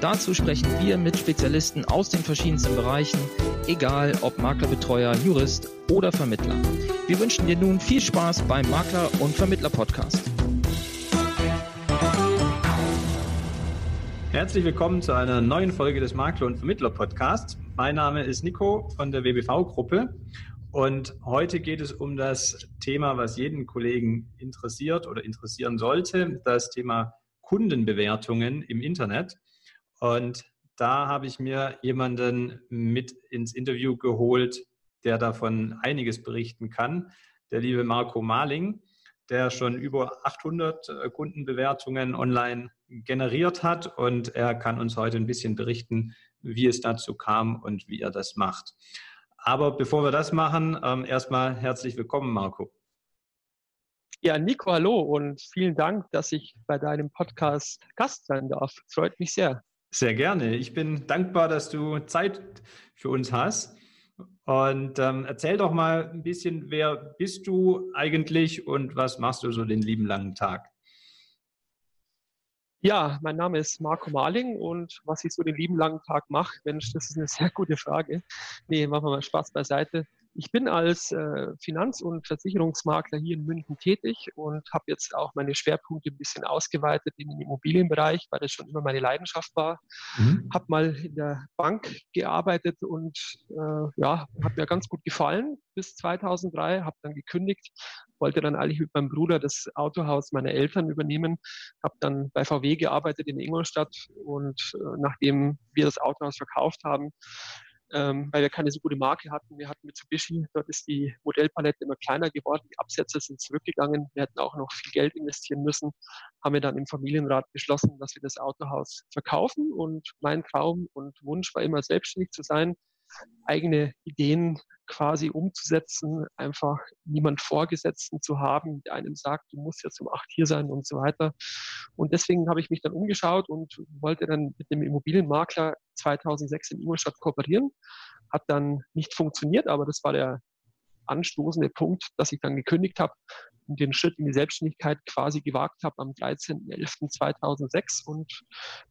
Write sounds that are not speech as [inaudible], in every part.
Dazu sprechen wir mit Spezialisten aus den verschiedensten Bereichen, egal ob Maklerbetreuer, Jurist oder Vermittler. Wir wünschen dir nun viel Spaß beim Makler- und Vermittler-Podcast. Herzlich willkommen zu einer neuen Folge des Makler- und Vermittler-Podcasts. Mein Name ist Nico von der WBV-Gruppe und heute geht es um das Thema, was jeden Kollegen interessiert oder interessieren sollte, das Thema Kundenbewertungen im Internet. Und da habe ich mir jemanden mit ins Interview geholt, der davon einiges berichten kann. Der liebe Marco Marling, der schon über 800 äh, Kundenbewertungen online generiert hat und er kann uns heute ein bisschen berichten, wie es dazu kam und wie er das macht. Aber bevor wir das machen, ähm, erstmal herzlich willkommen, Marco. Ja, Nico, hallo und vielen Dank, dass ich bei deinem Podcast Gast sein darf. Freut mich sehr. Sehr gerne. Ich bin dankbar, dass du Zeit für uns hast. Und ähm, erzähl doch mal ein bisschen, wer bist du eigentlich und was machst du so den lieben langen Tag? Ja, mein Name ist Marco Marling und was ich so den lieben langen Tag mache, Mensch, das ist eine sehr gute Frage. Nee, machen wir mal Spaß beiseite. Ich bin als äh, Finanz- und Versicherungsmakler hier in München tätig und habe jetzt auch meine Schwerpunkte ein bisschen ausgeweitet in den Immobilienbereich, weil das schon immer meine Leidenschaft war. Mhm. Habe mal in der Bank gearbeitet und äh, ja, hat mir ganz gut gefallen bis 2003, habe dann gekündigt, wollte dann eigentlich mit meinem Bruder das Autohaus meiner Eltern übernehmen, habe dann bei VW gearbeitet in Ingolstadt und äh, nachdem wir das Autohaus verkauft haben, ähm, weil wir keine so gute Marke hatten. Wir hatten Mitsubishi, dort ist die Modellpalette immer kleiner geworden, die Absätze sind zurückgegangen. Wir hätten auch noch viel Geld investieren müssen. Haben wir dann im Familienrat beschlossen, dass wir das Autohaus verkaufen. Und mein Traum und Wunsch war immer, selbstständig zu sein, eigene Ideen quasi umzusetzen, einfach niemand Vorgesetzten zu haben, der einem sagt, du musst jetzt um acht hier sein und so weiter. Und deswegen habe ich mich dann umgeschaut und wollte dann mit dem Immobilienmakler 2006 in Ingolstadt kooperieren. Hat dann nicht funktioniert, aber das war der anstoßende Punkt, dass ich dann gekündigt habe und den Schritt in die Selbstständigkeit quasi gewagt habe am 13.11.2006 und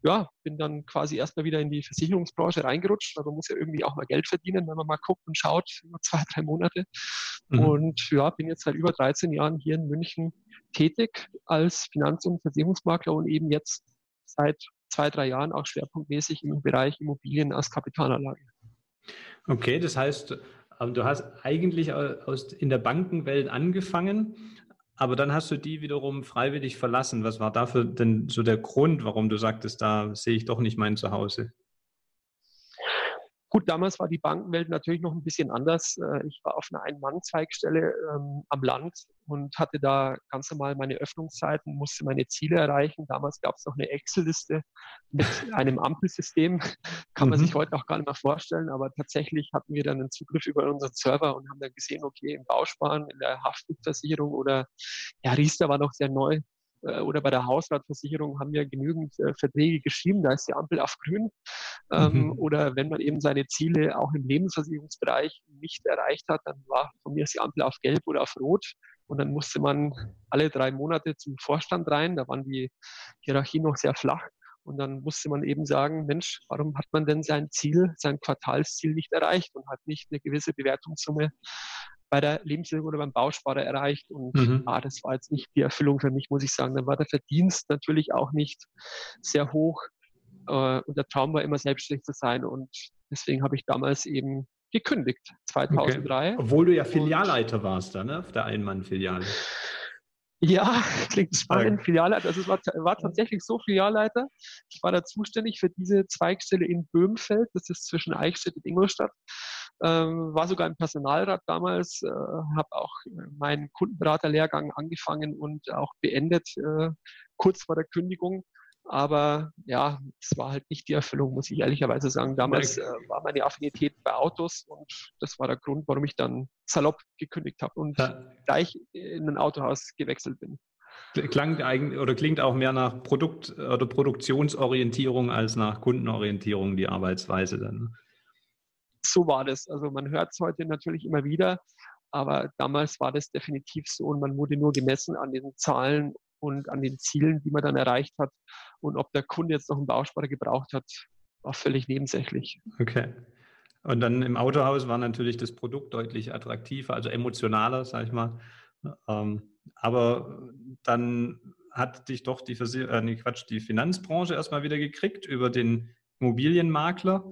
ja, bin dann quasi erstmal wieder in die Versicherungsbranche reingerutscht, man muss ja irgendwie auch mal Geld verdienen, wenn man mal guckt und schaut, über zwei, drei Monate. Mhm. Und ja, bin jetzt seit über 13 Jahren hier in München tätig als Finanz- und Versicherungsmakler und eben jetzt seit zwei, drei Jahren auch schwerpunktmäßig im Bereich Immobilien als Kapitalanlage. Okay, das heißt, ähm, du hast eigentlich aus, in der Bankenwelt angefangen, aber dann hast du die wiederum freiwillig verlassen. Was war dafür denn so der Grund, warum du sagtest, da sehe ich doch nicht mein Zuhause? Gut, damals war die Bankenwelt natürlich noch ein bisschen anders. Äh, ich war auf einer Ein-Mann-Zweigstelle ähm, am Land und hatte da ganz normal meine Öffnungszeiten, musste meine Ziele erreichen. Damals gab es noch eine Excel-Liste mit [laughs] einem Ampelsystem. Kann man mhm. sich heute auch gar nicht mehr vorstellen, aber tatsächlich hatten wir dann einen Zugriff über unseren Server und haben dann gesehen, okay, im Bausparen, in der Haftpflichtversicherung oder ja, Riester war noch sehr neu, oder bei der Hausratversicherung haben wir genügend äh, Verträge geschrieben, da ist die Ampel auf grün. Ähm, mhm. Oder wenn man eben seine Ziele auch im Lebensversicherungsbereich nicht erreicht hat, dann war von mir die Ampel auf gelb oder auf rot. Und dann musste man alle drei Monate zum Vorstand rein. Da waren die Hierarchien noch sehr flach. Und dann musste man eben sagen, Mensch, warum hat man denn sein Ziel, sein Quartalsziel nicht erreicht und hat nicht eine gewisse Bewertungssumme bei der Lebensversicherung oder beim Bausparer erreicht. Und mhm. ah, das war jetzt nicht die Erfüllung für mich, muss ich sagen. Dann war der Verdienst natürlich auch nicht sehr hoch. Äh, und der Traum war immer selbstständig zu sein. Und deswegen habe ich damals eben gekündigt, 2003. Okay. Obwohl du ja Filialleiter warst da, ne? Auf der Einmann-Filiale. Ja, [laughs] klingt spannend. Filialleiter, also es war, war tatsächlich so Filialleiter. Ich war da zuständig für diese Zweigstelle in Böhmfeld, das ist zwischen Eichstätt und Ingolstadt. Ähm, war sogar im Personalrat damals, äh, habe auch meinen Kundenberaterlehrgang angefangen und auch beendet, äh, kurz vor der Kündigung. Aber ja, es war halt nicht die Erfüllung, muss ich ehrlicherweise sagen. Damals äh, war meine Affinität bei Autos und das war der Grund, warum ich dann salopp gekündigt habe und ja. gleich in ein Autohaus gewechselt bin. Klang eigentlich oder klingt auch mehr nach Produkt- oder Produktionsorientierung als nach Kundenorientierung die Arbeitsweise dann. So war das. Also man hört es heute natürlich immer wieder, aber damals war das definitiv so und man wurde nur gemessen an den Zahlen und an den Zielen, die man dann erreicht hat. Und ob der Kunde jetzt noch einen Bausparer gebraucht hat, war völlig nebensächlich. Okay. Und dann im Autohaus war natürlich das Produkt deutlich attraktiver, also emotionaler, sag ich mal. Ähm, aber dann hat dich doch die, Versier äh, nee, Quatsch, die Finanzbranche erstmal wieder gekriegt über den Immobilienmakler.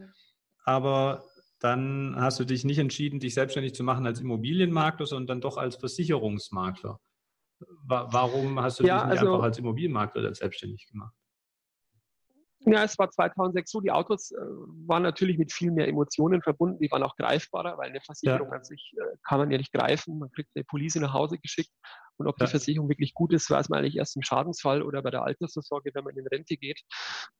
Aber dann hast du dich nicht entschieden, dich selbstständig zu machen als Immobilienmakler, sondern dann doch als Versicherungsmakler. Warum hast du ja, dich nicht also, einfach als Immobilienmakler selbstständig gemacht? Ja, es war 2006 so, die Autos äh, waren natürlich mit viel mehr Emotionen verbunden, die waren auch greifbarer, weil eine Versicherung ja. an sich äh, kann man ja nicht greifen, man kriegt eine Police nach Hause geschickt und ob ja. die Versicherung wirklich gut ist, weiß man eigentlich erst im Schadensfall oder bei der Altersvorsorge, wenn man in Rente geht.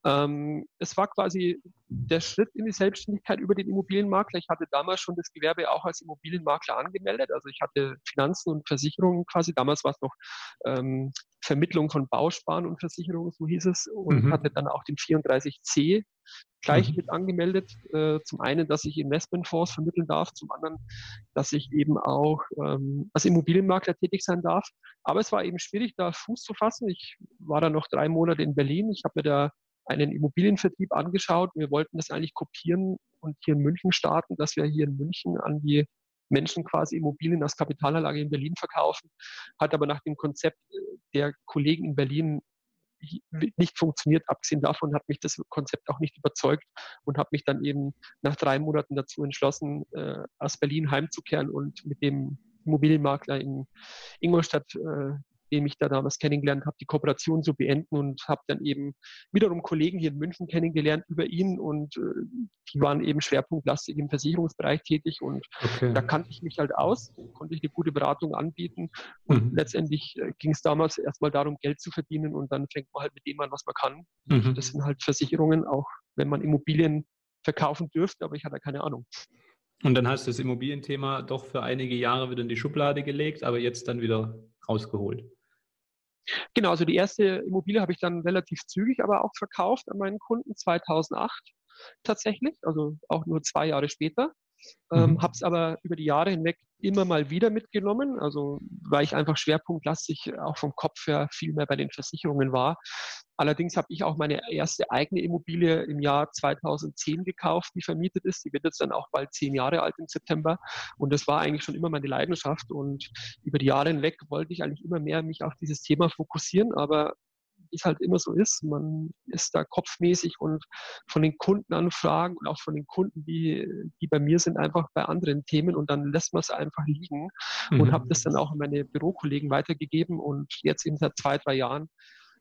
Ähm, es war quasi der Schritt in die Selbstständigkeit über den Immobilienmakler. Ich hatte damals schon das Gewerbe auch als Immobilienmakler angemeldet. Also ich hatte Finanzen und Versicherungen quasi. Damals war es noch ähm, Vermittlung von Bausparen und Versicherungen, so hieß es, und mhm. hatte dann auch den 34c gleich mhm. mit angemeldet. Äh, zum einen, dass ich Investmentfonds vermitteln darf, zum anderen, dass ich eben auch ähm, als Immobilienmakler tätig sein darf. Aber es war eben schwierig, da Fuß zu fassen. Ich war da noch drei Monate in Berlin. Ich habe mir da einen Immobilienvertrieb angeschaut. Wir wollten das eigentlich kopieren und hier in München starten, dass wir hier in München an die Menschen quasi Immobilien als Kapitalanlage in Berlin verkaufen, hat aber nach dem Konzept äh, der Kollegen in Berlin nicht funktioniert. Abgesehen davon hat mich das Konzept auch nicht überzeugt und habe mich dann eben nach drei Monaten dazu entschlossen, äh, aus Berlin heimzukehren und mit dem Immobilienmakler in Ingolstadt äh, dem ich da damals kennengelernt habe, die Kooperation zu beenden und habe dann eben wiederum Kollegen hier in München kennengelernt über ihn und äh, die waren eben schwerpunktlastig im Versicherungsbereich tätig und okay. da kannte ich mich halt aus, konnte ich eine gute Beratung anbieten und mhm. letztendlich äh, ging es damals erstmal darum, Geld zu verdienen und dann fängt man halt mit dem an, was man kann. Mhm. Das sind halt Versicherungen, auch wenn man Immobilien verkaufen dürfte, aber ich hatte keine Ahnung. Und dann hast du das Immobilienthema doch für einige Jahre wieder in die Schublade gelegt, aber jetzt dann wieder rausgeholt. Genau, also die erste Immobilie habe ich dann relativ zügig aber auch verkauft an meinen Kunden 2008 tatsächlich, also auch nur zwei Jahre später. Ähm, mhm. habe es aber über die Jahre hinweg immer mal wieder mitgenommen, also weil ich einfach schwerpunktlastig auch vom Kopf her viel mehr bei den Versicherungen war. Allerdings habe ich auch meine erste eigene Immobilie im Jahr 2010 gekauft, die vermietet ist. Die wird jetzt dann auch bald zehn Jahre alt im September. Und das war eigentlich schon immer meine Leidenschaft. Und über die Jahre hinweg wollte ich eigentlich immer mehr mich auf dieses Thema fokussieren. Aber wie es halt immer so ist. Man ist da kopfmäßig und von den Kundenanfragen und auch von den Kunden, die, die bei mir sind, einfach bei anderen Themen und dann lässt man es einfach liegen mhm. und habe das dann auch an meine Bürokollegen weitergegeben und jetzt eben seit zwei, drei Jahren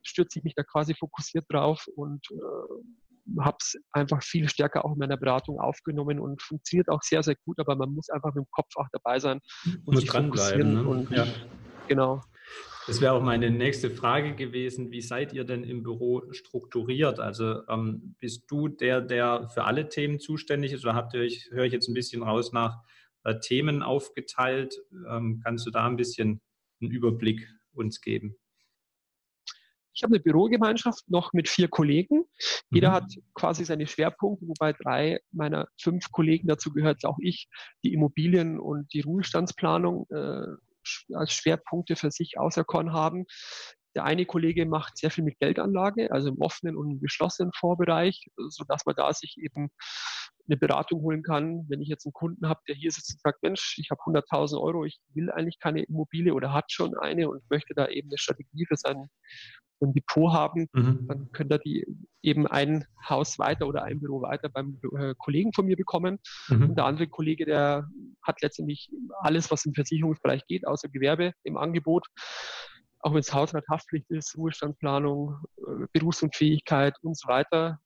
stürze ich mich da quasi fokussiert drauf und äh, habe es einfach viel stärker auch in meiner Beratung aufgenommen und funktioniert auch sehr, sehr gut, aber man muss einfach mit dem Kopf auch dabei sein und muss sich fokussieren. Ne? Und, ja. Genau. Das wäre auch meine nächste Frage gewesen. Wie seid ihr denn im Büro strukturiert? Also ähm, bist du der, der für alle Themen zuständig ist oder habt ihr euch, höre ich jetzt ein bisschen raus nach äh, Themen aufgeteilt? Ähm, kannst du da ein bisschen einen Überblick uns geben? Ich habe eine Bürogemeinschaft noch mit vier Kollegen. Jeder mhm. hat quasi seine Schwerpunkte, wobei drei meiner fünf Kollegen, dazu gehört auch ich, die Immobilien und die Ruhestandsplanung äh, als Schwerpunkte für sich auserkoren haben. Der eine Kollege macht sehr viel mit Geldanlage, also im offenen und geschlossenen Fondsbereich, sodass man da sich eben eine Beratung holen kann. Wenn ich jetzt einen Kunden habe, der hier sitzt und sagt, Mensch, ich habe 100.000 Euro, ich will eigentlich keine Immobilie oder hat schon eine und möchte da eben eine Strategie für sein ein Depot haben, mhm. dann könnt ihr die eben ein Haus weiter oder ein Büro weiter beim äh, Kollegen von mir bekommen. Mhm. Und der andere Kollege, der hat letztendlich alles, was im Versicherungsbereich geht, außer Gewerbe im Angebot. Auch wenn es Hausrathaftpflicht ist, Ruhestandsplanung, äh, Berufsunfähigkeit und so weiter.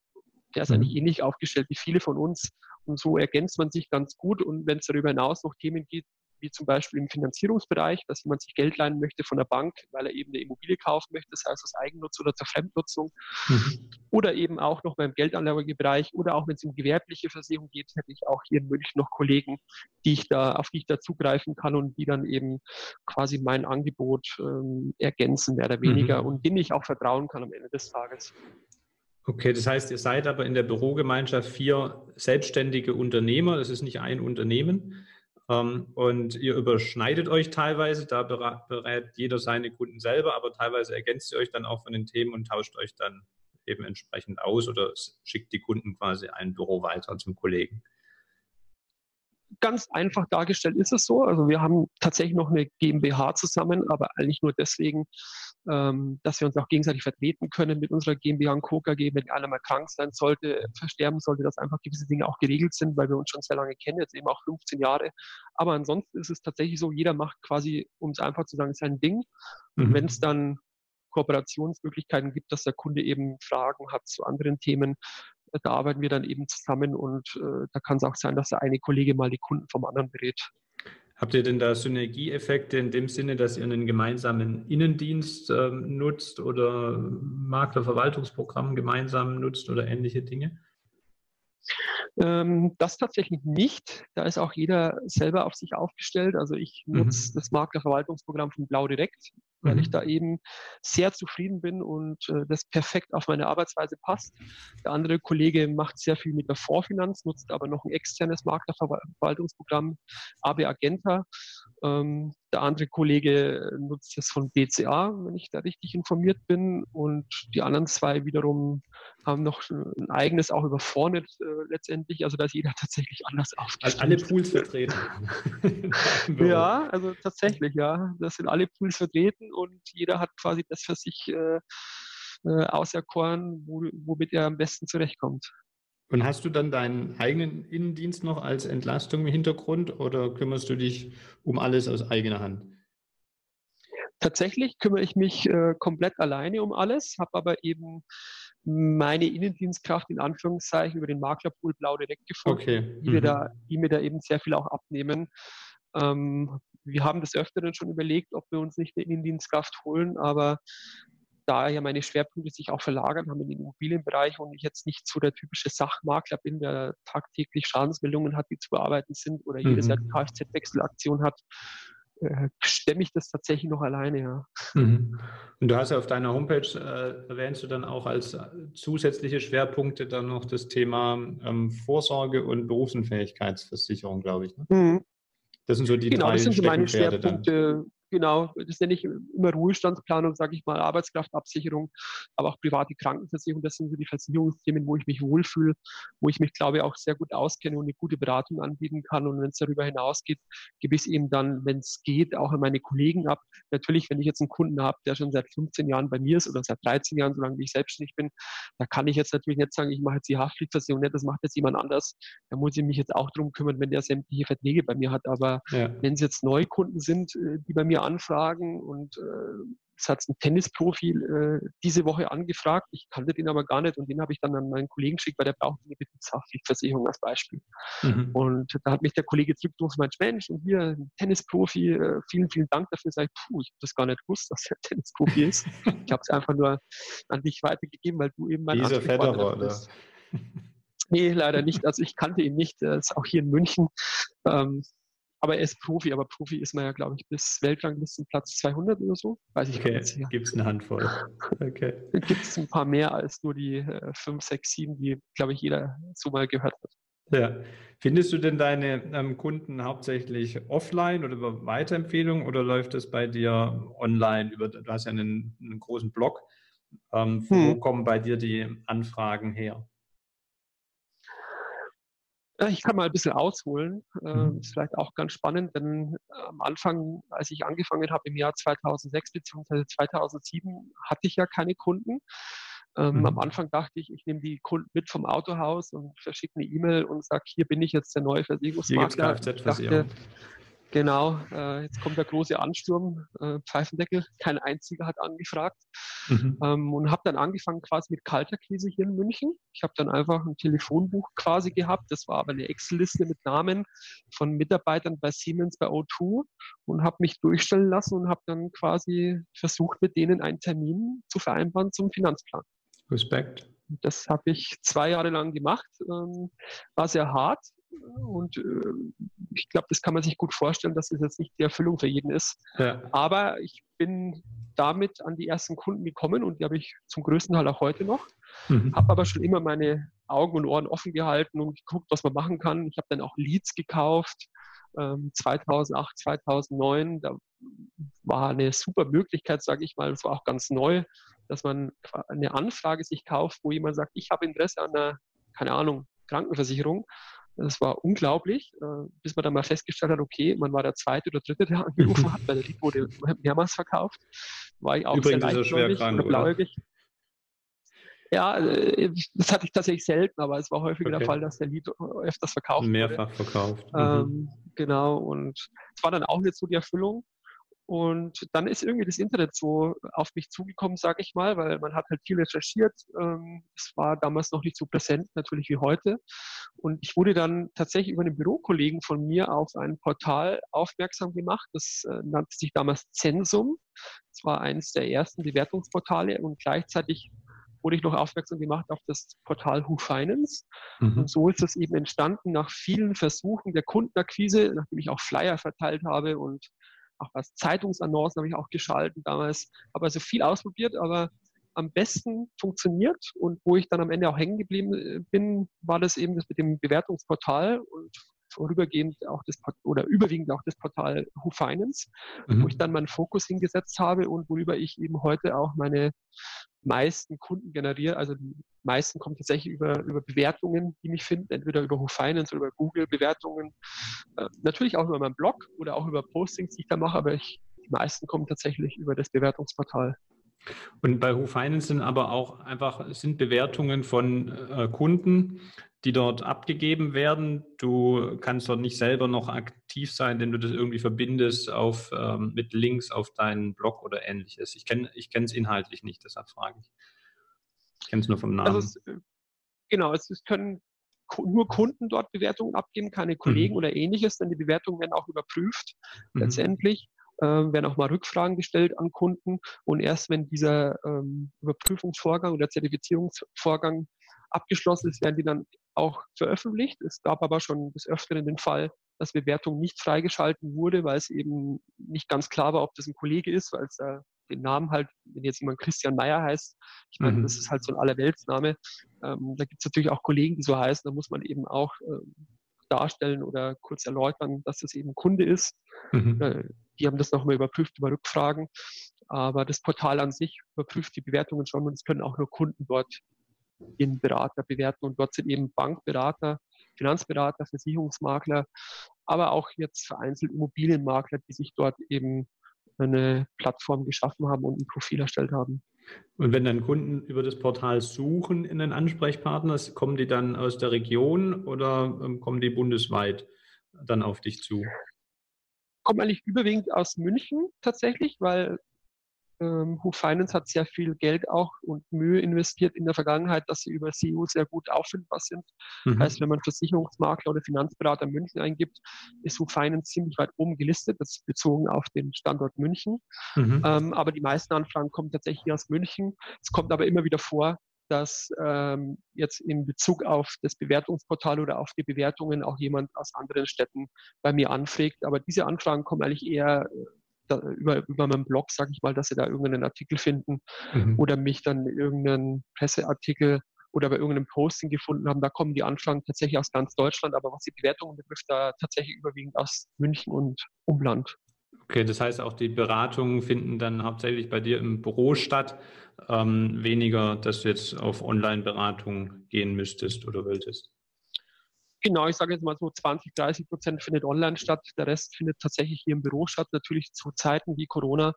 Der ist mhm. eigentlich ähnlich aufgestellt wie viele von uns. Und so ergänzt man sich ganz gut. Und wenn es darüber hinaus noch Themen gibt, wie zum Beispiel im Finanzierungsbereich, dass jemand sich Geld leihen möchte von der Bank, weil er eben eine Immobilie kaufen möchte, das heißt aus Eigennutz oder zur Fremdnutzung. Mhm. Oder eben auch noch beim Geldanlagebereich oder auch wenn es um gewerbliche Versicherung geht, hätte ich auch hier in München noch Kollegen, die ich da, auf die ich da zugreifen kann und die dann eben quasi mein Angebot ähm, ergänzen, mehr oder weniger, mhm. und denen ich auch vertrauen kann am Ende des Tages. Okay, das heißt, ihr seid aber in der Bürogemeinschaft vier selbstständige Unternehmer. Das ist nicht ein Unternehmen. Ähm, und ihr überschneidet euch teilweise. Da berät jeder seine Kunden selber, aber teilweise ergänzt ihr euch dann auch von den Themen und tauscht euch dann eben entsprechend aus oder schickt die Kunden quasi ein Büro weiter zum Kollegen ganz einfach dargestellt ist es so. Also wir haben tatsächlich noch eine GmbH zusammen, aber eigentlich nur deswegen, ähm, dass wir uns auch gegenseitig vertreten können mit unserer GmbH und Co. KG. Wenn einer mal krank sein sollte, versterben sollte, dass einfach gewisse Dinge auch geregelt sind, weil wir uns schon sehr lange kennen, jetzt eben auch 15 Jahre. Aber ansonsten ist es tatsächlich so, jeder macht quasi, um es einfach zu sagen, sein Ding. Mhm. Wenn es dann Kooperationsmöglichkeiten gibt, dass der Kunde eben Fragen hat zu anderen Themen, da arbeiten wir dann eben zusammen und äh, da kann es auch sein, dass der eine Kollege mal die Kunden vom anderen berät. Habt ihr denn da Synergieeffekte in dem Sinne, dass ihr einen gemeinsamen Innendienst äh, nutzt oder Maklerverwaltungsprogramm gemeinsam nutzt oder ähnliche Dinge? Ähm, das tatsächlich nicht. Da ist auch jeder selber auf sich aufgestellt. Also ich mhm. nutze das Maklerverwaltungsprogramm von Blau Direkt, weil mhm. ich da eben sehr zufrieden bin und äh, das perfekt auf meine Arbeitsweise passt. Der andere Kollege macht sehr viel mit der Vorfinanz, nutzt aber noch ein externes Maklerverwaltungsprogramm, AB Agenta. Ähm, der andere Kollege nutzt es von BCA, wenn ich da richtig informiert bin. Und die anderen zwei wiederum haben noch ein eigenes, auch über Fornet äh, letztendlich. Also da ist jeder [laughs] tatsächlich anders aufgestellt. alle Pools vertreten. [laughs] ja, also tatsächlich, ja. Das sind alle Pools vertreten und jeder hat quasi das für sich äh, äh, auserkoren, wo, womit er am besten zurechtkommt. Und hast du dann deinen eigenen Innendienst noch als Entlastung im Hintergrund oder kümmerst du dich um alles aus eigener Hand? Tatsächlich kümmere ich mich äh, komplett alleine um alles, habe aber eben meine Innendienstkraft in Anführungszeichen über den Maklerpool Blau direkt gefunden, okay. die, mhm. mir da, die mir da eben sehr viel auch abnehmen. Ähm, wir haben des Öfteren schon überlegt, ob wir uns nicht eine Innendienstkraft holen, aber da ja meine Schwerpunkte sich auch verlagern haben in den Immobilienbereich und ich jetzt nicht so der typische Sachmakler bin, der tagtäglich Schadensmeldungen hat, die zu bearbeiten sind oder jedes mhm. Jahr die Kfz-Wechselaktion hat, äh, stemme ich das tatsächlich noch alleine, ja. Mhm. Und du hast ja auf deiner Homepage, äh, erwähnst du dann auch als äh, zusätzliche Schwerpunkte dann noch das Thema ähm, Vorsorge und Berufsunfähigkeitsversicherung, glaube ich. Ne? Mhm. Das sind so die genau, drei das sind so meine Schwerpunkte, dann. Genau, das nenne ich immer Ruhestandsplanung, sage ich mal, Arbeitskraftabsicherung, aber auch private Krankenversicherung. Das sind so die Versicherungsthemen, wo ich mich wohlfühle, wo ich mich, glaube ich, auch sehr gut auskenne und eine gute Beratung anbieten kann. Und wenn es darüber hinausgeht, gebe ich es eben dann, wenn es geht, auch an meine Kollegen ab. Natürlich, wenn ich jetzt einen Kunden habe, der schon seit 15 Jahren bei mir ist oder seit 13 Jahren, solange wie ich selbstständig bin, da kann ich jetzt natürlich nicht sagen, ich mache jetzt die Haftpflichtversicherung nicht, das macht jetzt jemand anders. Da muss ich mich jetzt auch drum kümmern, wenn der sämtliche Verträge bei mir hat. Aber ja. wenn es jetzt Neukunden sind, äh, die bei mir anfragen und äh, es hat ein Tennisprofi äh, diese Woche angefragt. Ich kannte den aber gar nicht und den habe ich dann an meinen Kollegen geschickt, weil der braucht eine Betriebshaftpflichtversicherung als Beispiel. Mhm. Und da hat mich der Kollege zurückgerufen, mein Mensch, und hier ein Tennisprofi, äh, vielen, vielen Dank dafür. Sag ich, puh, ich habe das gar nicht gewusst, dass er Tennisprofi ist. ich habe es einfach nur an dich weitergegeben, weil du eben mein Dieser Federer, bist. Nee, leider nicht. Also ich kannte ihn nicht. Er ist auch hier in München. Ähm, aber er ist Profi, aber Profi ist man ja, glaube ich, bis Weltranglistenplatz 200 oder so. Weiß ich okay, gibt es eine Handvoll. Okay. [laughs] Gibt es ein paar mehr als nur die äh, 5, 6, 7, die, glaube ich, jeder so mal gehört hat. Ja. Findest du denn deine ähm, Kunden hauptsächlich offline oder über Weiterempfehlungen oder läuft es bei dir online? Über, du hast ja einen, einen großen Blog. Ähm, hm. Wo kommen bei dir die Anfragen her? Ich kann mal ein bisschen ausholen. Mhm. Ist vielleicht auch ganz spannend, denn am Anfang, als ich angefangen habe im Jahr 2006 bzw. 2007, hatte ich ja keine Kunden. Ähm, mhm. Am Anfang dachte ich, ich nehme die Kunden mit vom Autohaus und verschicke eine E-Mail und sage, hier bin ich jetzt der neue Versicherungsmakler. Hier dachte, Genau, äh, jetzt kommt der große Ansturm, äh, Pfeifendeckel, kein einziger hat angefragt mhm. ähm, und habe dann angefangen quasi mit Kalterkrise hier in München. Ich habe dann einfach ein Telefonbuch quasi gehabt, das war aber eine Excel-Liste mit Namen von Mitarbeitern bei Siemens, bei O2 und habe mich durchstellen lassen und habe dann quasi versucht, mit denen einen Termin zu vereinbaren zum Finanzplan. Respekt. Das habe ich zwei Jahre lang gemacht, ähm, war sehr hart und äh, ich glaube, das kann man sich gut vorstellen, dass das jetzt nicht die Erfüllung für jeden ist. Ja. Aber ich bin damit an die ersten Kunden gekommen und die habe ich zum größten Teil auch heute noch. Mhm. Habe aber schon immer meine Augen und Ohren offen gehalten und geguckt, was man machen kann. Ich habe dann auch Leads gekauft. 2008, ähm, 2009, da war eine super Möglichkeit, sage ich mal, das war auch ganz neu, dass man eine Anfrage sich kauft, wo jemand sagt, ich habe Interesse an einer, keine Ahnung, Krankenversicherung. Das war unglaublich, äh, bis man dann mal festgestellt hat, okay, man war der zweite oder dritte, der [laughs] angerufen [laughs] hat, weil der Lied wurde mehrmals verkauft. War ich auch Übrigens sehr ist er schwer krank, oder? Ja, äh, das hatte ich tatsächlich selten, aber es war häufiger okay. der Fall, dass der Lied öfters verkauft Mehrfach wurde. verkauft. Mhm. Ähm, genau, und es war dann auch nicht so die Erfüllung. Und dann ist irgendwie das Internet so auf mich zugekommen, sage ich mal, weil man hat halt viel recherchiert. Ähm, es war damals noch nicht so präsent, natürlich wie heute. Und ich wurde dann tatsächlich über einen Bürokollegen von mir auf ein Portal aufmerksam gemacht. Das äh, nannte sich damals Zensum. Das war eines der ersten Bewertungsportale und gleichzeitig wurde ich noch aufmerksam gemacht auf das Portal Who Finance. Mhm. Und so ist es eben entstanden nach vielen Versuchen der Kundenakquise, nachdem ich auch Flyer verteilt habe und auch was Zeitungsannoncen habe ich auch geschalten damals. Habe also viel ausprobiert, aber am besten funktioniert und wo ich dann am Ende auch hängen geblieben äh, bin, war das eben das mit dem Bewertungsportal und vorübergehend auch das oder überwiegend auch das Portal Who Finance, mhm. wo ich dann meinen Fokus hingesetzt habe und worüber ich eben heute auch meine meisten Kunden generiere. Also die meisten kommen tatsächlich über, über Bewertungen, die mich finden, entweder über Who Finance oder über Google Bewertungen. Äh, natürlich auch über meinen Blog oder auch über Postings, die ich da mache, aber ich, die meisten kommen tatsächlich über das Bewertungsportal. Und bei Who Finance sind aber auch einfach sind Bewertungen von äh, Kunden, die dort abgegeben werden. Du kannst dort nicht selber noch aktiv sein, denn du das irgendwie verbindest auf, ähm, mit Links auf deinen Blog oder ähnliches. Ich kenne ich es inhaltlich nicht, deshalb frage ich. Ich kenne es nur vom Namen. Also es, äh, genau, es, es können nur Kunden dort Bewertungen abgeben, keine Kollegen mhm. oder ähnliches, denn die Bewertungen werden auch überprüft mhm. letztendlich. Äh, werden auch mal Rückfragen gestellt an Kunden und erst wenn dieser ähm, Überprüfungsvorgang oder Zertifizierungsvorgang abgeschlossen ist, werden die dann auch veröffentlicht. Es gab aber schon des Öfteren den Fall, dass Bewertung nicht freigeschalten wurde, weil es eben nicht ganz klar war, ob das ein Kollege ist, weil es äh, den Namen halt, wenn jetzt jemand Christian Meyer heißt, ich meine, mhm. das ist halt so ein Allerweltsname. Ähm, da gibt es natürlich auch Kollegen, die so heißen, da muss man eben auch ähm, darstellen oder kurz erläutern, dass das eben Kunde ist. Mhm. Äh, die haben das nochmal überprüft über Rückfragen. Aber das Portal an sich überprüft die Bewertungen schon und es können auch nur Kunden dort den Berater bewerten. Und dort sind eben Bankberater, Finanzberater, Versicherungsmakler, aber auch jetzt vereinzelt Immobilienmakler, die sich dort eben eine Plattform geschaffen haben und ein Profil erstellt haben. Und wenn dann Kunden über das Portal suchen in einen Ansprechpartner, kommen die dann aus der Region oder ähm, kommen die bundesweit dann auf dich zu? Kommen eigentlich überwiegend aus München tatsächlich, weil ähm, Who Finance hat sehr viel Geld auch und Mühe investiert in der Vergangenheit, dass sie über SEO sehr gut auffindbar sind. Mhm. Heißt, wenn man Versicherungsmakler oder Finanzberater München eingibt, ist Who Finance ziemlich weit oben gelistet. Das ist bezogen auf den Standort München. Mhm. Ähm, aber die meisten Anfragen kommen tatsächlich aus München. Es kommt aber immer wieder vor, dass ähm, jetzt in Bezug auf das Bewertungsportal oder auf die Bewertungen auch jemand aus anderen Städten bei mir anfragt. Aber diese Anfragen kommen eigentlich eher äh, da, über, über meinen Blog, sage ich mal, dass sie da irgendeinen Artikel finden mhm. oder mich dann irgendeinen Presseartikel oder bei irgendeinem Posting gefunden haben. Da kommen die Anfragen tatsächlich aus ganz Deutschland, aber was die Bewertungen betrifft, da tatsächlich überwiegend aus München und Umland. Okay, das heißt auch die Beratungen finden dann hauptsächlich bei dir im Büro statt, ähm, weniger, dass du jetzt auf Online-Beratung gehen müsstest oder wolltest. Genau, ich sage jetzt mal so 20, 30 Prozent findet online statt. Der Rest findet tatsächlich hier im Büro statt. Natürlich zu Zeiten wie Corona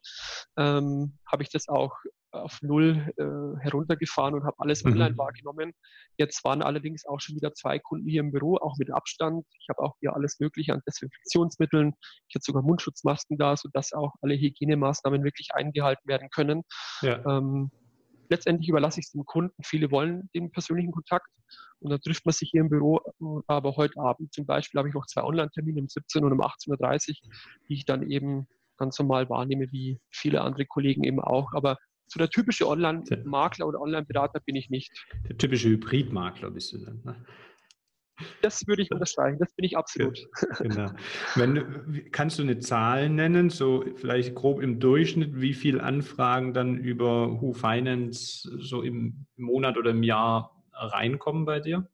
ähm, habe ich das auch auf null äh, heruntergefahren und habe alles mhm. online wahrgenommen. Jetzt waren allerdings auch schon wieder zwei Kunden hier im Büro, auch mit Abstand. Ich habe auch hier alles Mögliche an Desinfektionsmitteln. Ich hatte sogar Mundschutzmasken da, sodass auch alle Hygienemaßnahmen wirklich eingehalten werden können. Ja. Ähm, letztendlich überlasse ich es dem Kunden. Viele wollen den persönlichen Kontakt und dann trifft man sich hier im Büro. Aber heute Abend zum Beispiel habe ich noch zwei Online-Termine um 17 und um 18.30 Uhr, die ich dann eben ganz normal wahrnehme, wie viele andere Kollegen eben auch. Aber so der typische Online-Makler oder Online-Berater bin ich nicht. Der typische Hybrid-Makler bist du dann. Ne? Das würde ich unterstreichen, das bin ich absolut. Genau. Wenn, kannst du eine Zahl nennen, so vielleicht grob im Durchschnitt, wie viele Anfragen dann über Who Finance so im Monat oder im Jahr reinkommen bei dir?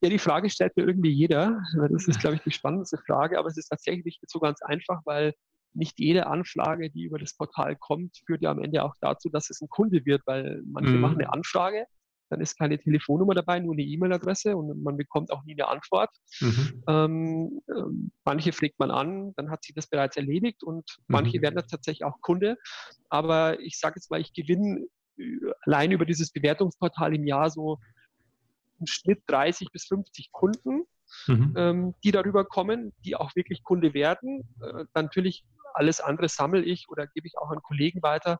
Ja, die Frage stellt mir irgendwie jeder. Das ist, [laughs] glaube ich, die spannendste Frage, aber es ist tatsächlich nicht so ganz einfach, weil nicht jede Anfrage, die über das Portal kommt, führt ja am Ende auch dazu, dass es ein Kunde wird, weil manche mhm. machen eine Anfrage, dann ist keine Telefonnummer dabei, nur eine E-Mail-Adresse und man bekommt auch nie eine Antwort. Mhm. Ähm, ähm, manche pflegt man an, dann hat sich das bereits erledigt und mhm. manche werden dann tatsächlich auch Kunde. Aber ich sage jetzt mal, ich gewinne äh, allein über dieses Bewertungsportal im Jahr so im Schnitt 30 bis 50 Kunden, mhm. ähm, die darüber kommen, die auch wirklich Kunde werden. Äh, natürlich alles andere sammle ich oder gebe ich auch an Kollegen weiter.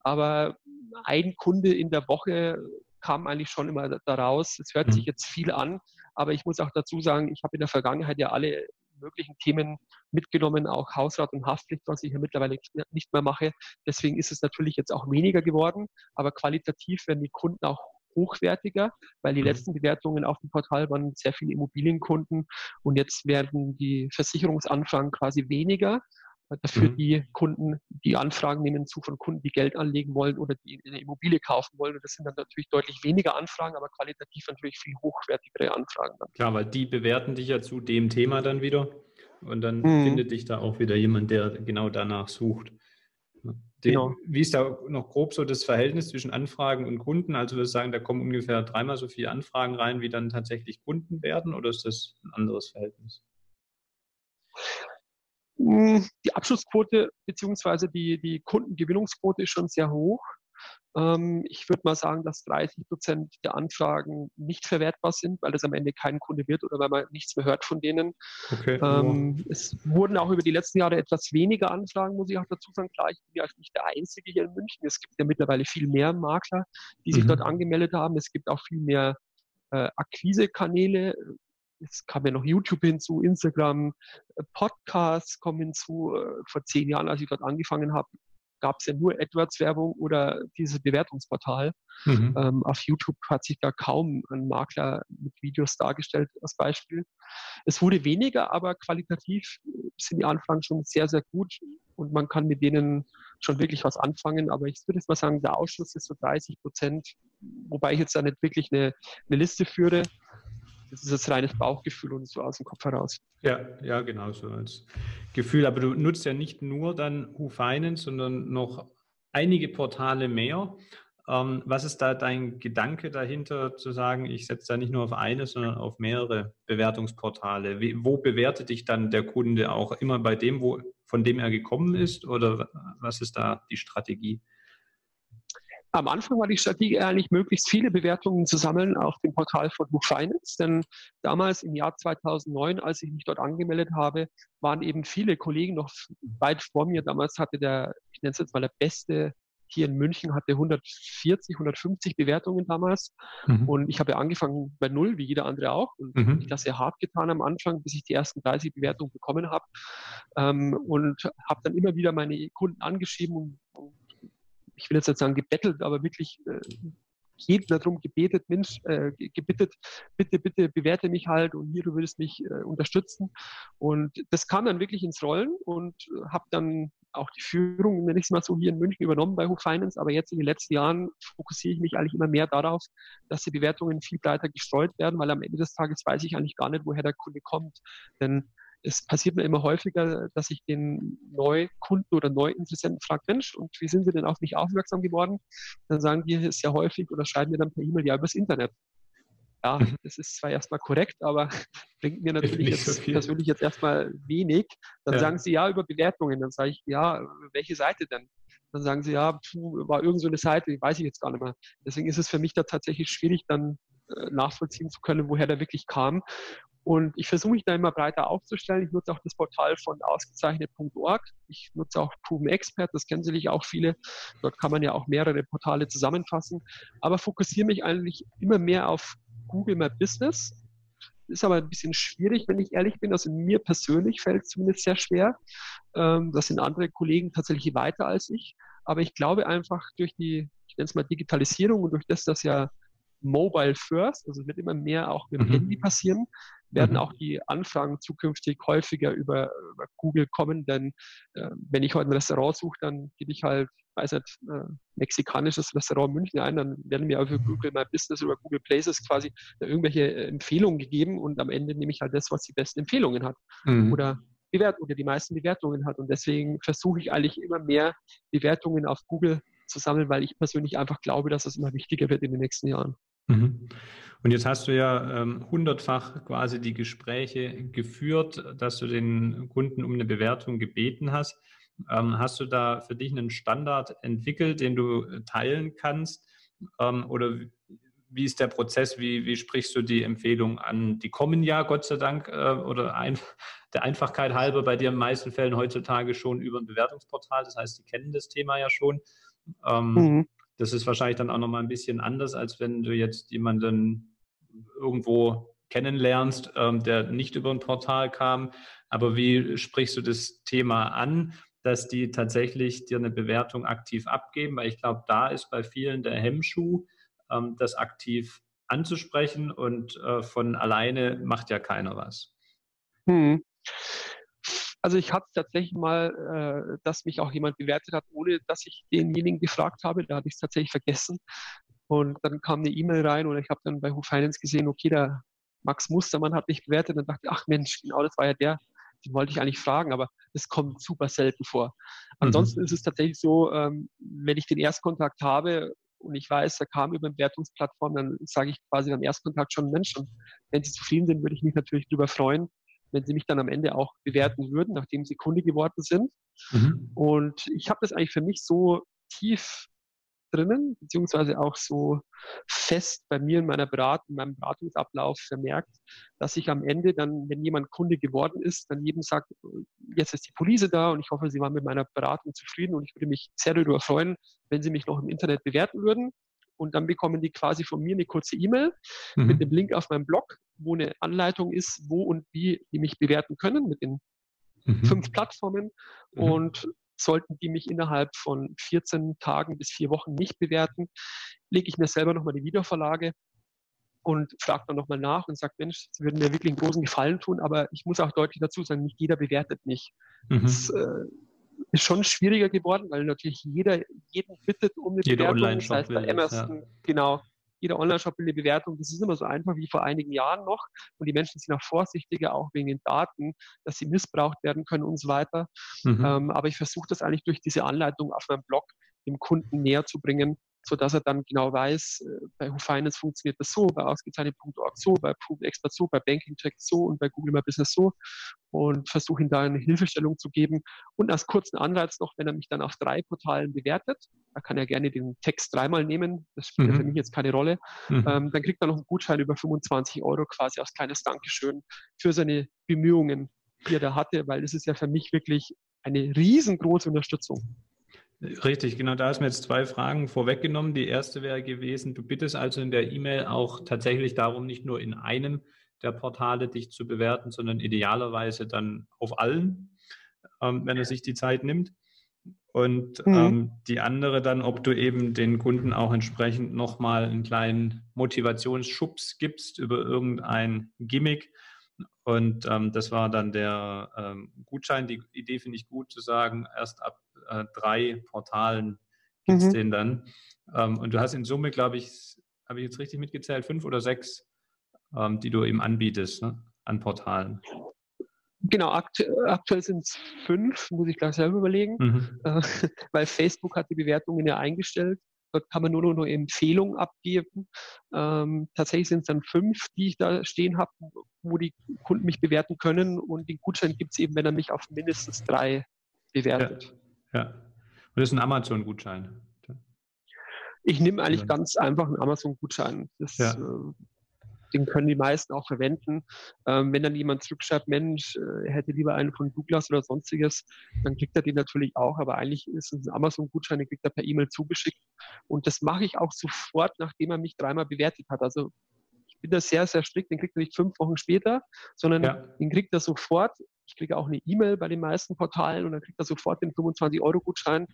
Aber ein Kunde in der Woche kam eigentlich schon immer daraus. Es hört mhm. sich jetzt viel an, aber ich muss auch dazu sagen, ich habe in der Vergangenheit ja alle möglichen Themen mitgenommen, auch Hausrat und Haftpflicht, was ich ja mittlerweile nicht mehr mache. Deswegen ist es natürlich jetzt auch weniger geworden, aber qualitativ werden die Kunden auch hochwertiger, weil die mhm. letzten Bewertungen auf dem Portal waren sehr viele Immobilienkunden und jetzt werden die Versicherungsanfragen quasi weniger. Dafür mhm. die Kunden, die Anfragen nehmen zu von Kunden, die Geld anlegen wollen oder die eine Immobilie kaufen wollen. Und das sind dann natürlich deutlich weniger Anfragen, aber qualitativ natürlich viel hochwertigere Anfragen. Dann. Klar, weil die bewerten dich ja zu dem Thema dann wieder. Und dann mhm. findet dich da auch wieder jemand, der genau danach sucht. Die, genau. Wie ist da noch grob so das Verhältnis zwischen Anfragen und Kunden? Also wir sagen, da kommen ungefähr dreimal so viele Anfragen rein, wie dann tatsächlich Kunden werden, oder ist das ein anderes Verhältnis? Hm, die Abschlussquote bzw. Die, die Kundengewinnungsquote ist schon sehr hoch. Ähm, ich würde mal sagen, dass 30 Prozent der Anfragen nicht verwertbar sind, weil das am Ende kein Kunde wird oder weil man nichts mehr hört von denen. Okay. Ähm, es wurden auch über die letzten Jahre etwas weniger Anfragen, muss ich auch dazu sagen. Klar, ich bin ja nicht der Einzige hier in München. Es gibt ja mittlerweile viel mehr Makler, die sich mhm. dort angemeldet haben. Es gibt auch viel mehr äh, Akquisekanäle, es kam ja noch YouTube hinzu, Instagram, äh, Podcasts kommen hinzu. Äh, vor zehn Jahren, als ich dort angefangen habe, gab es ja nur AdWords-Werbung oder dieses Bewertungsportal. Mhm. Ähm, auf YouTube hat sich da kaum ein Makler mit Videos dargestellt als Beispiel. Es wurde weniger, aber qualitativ sind die Anfragen schon sehr, sehr gut und man kann mit denen schon wirklich was anfangen. Aber ich würde jetzt mal sagen, der Ausschuss ist so 30 Prozent, wobei ich jetzt da nicht wirklich eine, eine Liste führe das ist jetzt reines Bauchgefühl und so aus dem Kopf heraus. Ja, ja, genau so als Gefühl. Aber du nutzt ja nicht nur dann Who Finance, sondern noch einige Portale mehr. Ähm, was ist da dein Gedanke dahinter, zu sagen, ich setze da nicht nur auf eine, sondern auf mehrere Bewertungsportale? Wie, wo bewertet dich dann der Kunde auch immer bei dem, wo, von dem er gekommen ist? Oder was ist da die Strategie? Am Anfang war die Strategie eigentlich, möglichst viele Bewertungen zu sammeln auf dem Portal von Book Finance, denn damals im Jahr 2009, als ich mich dort angemeldet habe, waren eben viele Kollegen noch weit vor mir. Damals hatte der, ich nenne es jetzt mal der beste hier in München hatte 140, 150 Bewertungen damals. Mhm. Und ich habe angefangen bei Null, wie jeder andere auch. Und mhm. ich das sehr hart getan am Anfang, bis ich die ersten 30 Bewertungen bekommen habe. Ähm, und habe dann immer wieder meine Kunden angeschrieben und ich will jetzt nicht sagen gebettelt, aber wirklich äh, jeden darum gebetet, Mensch, äh, gebittet, bitte, bitte bewerte mich halt und hier, du würdest mich äh, unterstützen. Und das kam dann wirklich ins Rollen und äh, habe dann auch die Führung, nenne ich es mal so, hier in München übernommen bei Hoch Finance. Aber jetzt in den letzten Jahren fokussiere ich mich eigentlich immer mehr darauf, dass die Bewertungen viel breiter gestreut werden, weil am Ende des Tages weiß ich eigentlich gar nicht, woher der Kunde kommt. Denn es passiert mir immer häufiger, dass ich den Neukunden oder Neuinteressenten frage, Mensch, und wie sind Sie denn auf mich aufmerksam geworden? Dann sagen die sehr häufig oder schreiben mir dann per E-Mail, ja, übers Internet. Ja, mhm. das ist zwar erstmal korrekt, aber [laughs] bringt mir natürlich jetzt so persönlich jetzt erstmal wenig. Dann ja. sagen sie ja über Bewertungen. Dann sage ich, ja, welche Seite denn? Dann sagen sie, ja, puh, war irgend so eine Seite, die weiß ich jetzt gar nicht mehr. Deswegen ist es für mich da tatsächlich schwierig, dann äh, nachvollziehen zu können, woher der wirklich kam. Und ich versuche mich da immer breiter aufzustellen. Ich nutze auch das Portal von ausgezeichnet.org. Ich nutze auch Proven Expert, das kennen sicherlich auch viele. Dort kann man ja auch mehrere Portale zusammenfassen. Aber fokussiere mich eigentlich immer mehr auf Google My Business. Ist aber ein bisschen schwierig, wenn ich ehrlich bin. Also mir persönlich fällt es zumindest sehr schwer. Ähm, das sind andere Kollegen tatsächlich weiter als ich. Aber ich glaube einfach durch die, ich nenne es mal Digitalisierung und durch das, dass ja Mobile First, also es wird immer mehr auch mit dem mhm. Handy passieren, werden mhm. auch die Anfragen zukünftig häufiger über, über Google kommen, denn äh, wenn ich heute ein Restaurant suche, dann gebe ich halt, weiß nicht, äh, mexikanisches Restaurant München ein, dann werden mir über Google My Business oder Google Places quasi irgendwelche äh, Empfehlungen gegeben und am Ende nehme ich halt das, was die besten Empfehlungen hat. Mhm. Oder Bewert oder die meisten Bewertungen hat. Und deswegen versuche ich eigentlich immer mehr Bewertungen auf Google zu sammeln, weil ich persönlich einfach glaube, dass es immer wichtiger wird in den nächsten Jahren. Mhm. Und jetzt hast du ja ähm, hundertfach quasi die Gespräche geführt, dass du den Kunden um eine Bewertung gebeten hast. Ähm, hast du da für dich einen Standard entwickelt, den du teilen kannst? Ähm, oder wie ist der Prozess? Wie, wie sprichst du die Empfehlung an? Die kommen ja, Gott sei Dank, äh, oder ein, [laughs] der Einfachkeit halber bei dir in den meisten Fällen heutzutage schon über ein Bewertungsportal. Das heißt, die kennen das Thema ja schon. Ähm, mhm. Das ist wahrscheinlich dann auch nochmal ein bisschen anders, als wenn du jetzt jemanden irgendwo kennenlernst, ähm, der nicht über ein Portal kam. Aber wie sprichst du das Thema an, dass die tatsächlich dir eine Bewertung aktiv abgeben? Weil ich glaube, da ist bei vielen der Hemmschuh, ähm, das aktiv anzusprechen und äh, von alleine macht ja keiner was. Hm. Also ich hatte tatsächlich mal, äh, dass mich auch jemand bewertet hat, ohne dass ich denjenigen gefragt habe. Da hatte ich es tatsächlich vergessen. Und dann kam eine E-Mail rein und ich habe dann bei Who Finance gesehen, okay, der Max Mustermann hat mich bewertet. Und dann dachte ich, ach Mensch, genau das war ja der, den wollte ich eigentlich fragen, aber das kommt super selten vor. Ansonsten mhm. ist es tatsächlich so, ähm, wenn ich den Erstkontakt habe und ich weiß, er kam über eine Wertungsplattform, dann sage ich quasi beim Erstkontakt schon, Mensch, und wenn Sie zufrieden sind, würde ich mich natürlich darüber freuen, wenn sie mich dann am Ende auch bewerten würden, nachdem sie Kunde geworden sind. Mhm. Und ich habe das eigentlich für mich so tief drinnen, beziehungsweise auch so fest bei mir in meiner Beratung, in meinem Beratungsablauf vermerkt, dass ich am Ende dann, wenn jemand Kunde geworden ist, dann jedem sagt, jetzt ist die Police da und ich hoffe, Sie waren mit meiner Beratung zufrieden und ich würde mich sehr darüber freuen, wenn Sie mich noch im Internet bewerten würden und dann bekommen die quasi von mir eine kurze E-Mail mhm. mit dem Link auf meinem Blog, wo eine Anleitung ist, wo und wie die mich bewerten können mit den mhm. fünf Plattformen. Mhm. Und sollten die mich innerhalb von 14 Tagen bis vier Wochen nicht bewerten, lege ich mir selber nochmal die Wiederverlage und frage dann nochmal nach und sage, Mensch, Sie würden mir wirklich einen großen Gefallen tun, aber ich muss auch deutlich dazu sagen, nicht jeder bewertet mich. Mhm. Das, äh, ist schon schwieriger geworden, weil natürlich jeder jeden bittet um eine jeder Bewertung. Das heißt bei Amazon, ja. genau, jeder Online-Shop will eine Bewertung. Das ist immer so einfach wie vor einigen Jahren noch. Und die Menschen sind auch vorsichtiger, auch wegen den Daten, dass sie missbraucht werden können und so weiter. Mhm. Ähm, aber ich versuche das eigentlich durch diese Anleitung auf meinem Blog dem Kunden näher zu bringen, so dass er dann genau weiß, äh, bei Who Finance funktioniert das so, bei ausgezeichnet.org so, bei Proof Expert so, bei Banking Check so und bei Google My Business so und versuche ihm da eine Hilfestellung zu geben. Und als kurzen Anreiz noch, wenn er mich dann auf drei Portalen bewertet, da kann er gerne den Text dreimal nehmen, das spielt mhm. für mich jetzt keine Rolle, mhm. ähm, dann kriegt er noch einen Gutschein über 25 Euro quasi als kleines Dankeschön für seine Bemühungen, die er da hatte, weil das ist ja für mich wirklich eine riesengroße Unterstützung. Richtig, genau. Da hast du mir jetzt zwei Fragen vorweggenommen. Die erste wäre gewesen, du bittest also in der E-Mail auch tatsächlich darum, nicht nur in einem der Portale dich zu bewerten, sondern idealerweise dann auf allen, ähm, wenn er sich die Zeit nimmt. Und mhm. ähm, die andere dann, ob du eben den Kunden auch entsprechend nochmal einen kleinen Motivationsschubs gibst über irgendein Gimmick. Und ähm, das war dann der ähm, Gutschein. Die Idee finde ich gut zu sagen, erst ab äh, drei Portalen gibt es mhm. den dann. Ähm, und du hast in Summe, glaube ich, habe ich jetzt richtig mitgezählt, fünf oder sechs, ähm, die du ihm anbietest ne, an Portalen. Genau, akt aktuell sind es fünf, muss ich gleich selber überlegen, mhm. äh, [laughs] weil Facebook hat die Bewertungen ja eingestellt. Dort kann man nur noch Empfehlungen abgeben. Ähm, tatsächlich sind es dann fünf, die ich da stehen habe, wo die Kunden mich bewerten können. Und den Gutschein gibt es eben, wenn er mich auf mindestens drei bewertet. Ja. Ja. das ist ein Amazon-Gutschein. Ich nehme eigentlich ganz einfach einen Amazon-Gutschein. Ja. Äh, den können die meisten auch verwenden. Ähm, wenn dann jemand zurückschreibt, Mensch, äh, er hätte lieber einen von Douglas oder sonstiges, dann kriegt er den natürlich auch. Aber eigentlich ist es ein Amazon-Gutschein, den kriegt er per E-Mail zugeschickt. Und das mache ich auch sofort, nachdem er mich dreimal bewertet hat. Also ich bin da sehr, sehr strikt. Den kriegt er nicht fünf Wochen später, sondern ja. den kriegt er sofort ich kriege auch eine E-Mail bei den meisten Portalen und dann kriegt er sofort den 25-Euro-Gutschein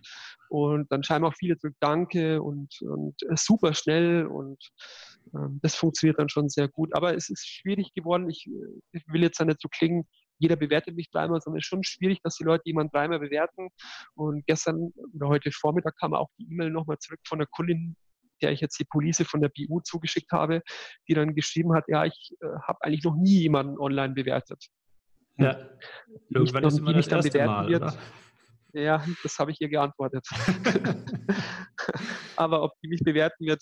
und dann schreiben auch viele zurück Danke und, und super schnell und ähm, das funktioniert dann schon sehr gut. Aber es ist schwierig geworden. Ich, ich will jetzt nicht so klingen, jeder bewertet mich dreimal, sondern es ist schon schwierig, dass die Leute jemanden dreimal bewerten. Und gestern oder heute Vormittag kam auch die E-Mail nochmal zurück von der Kundin, der ich jetzt die Police von der BU zugeschickt habe, die dann geschrieben hat, ja, ich äh, habe eigentlich noch nie jemanden online bewertet. Ja. Irgendwann ist immer das erste Mal, wird. Oder? Ja, das habe ich ihr geantwortet. [laughs] Aber ob die mich bewerten wird,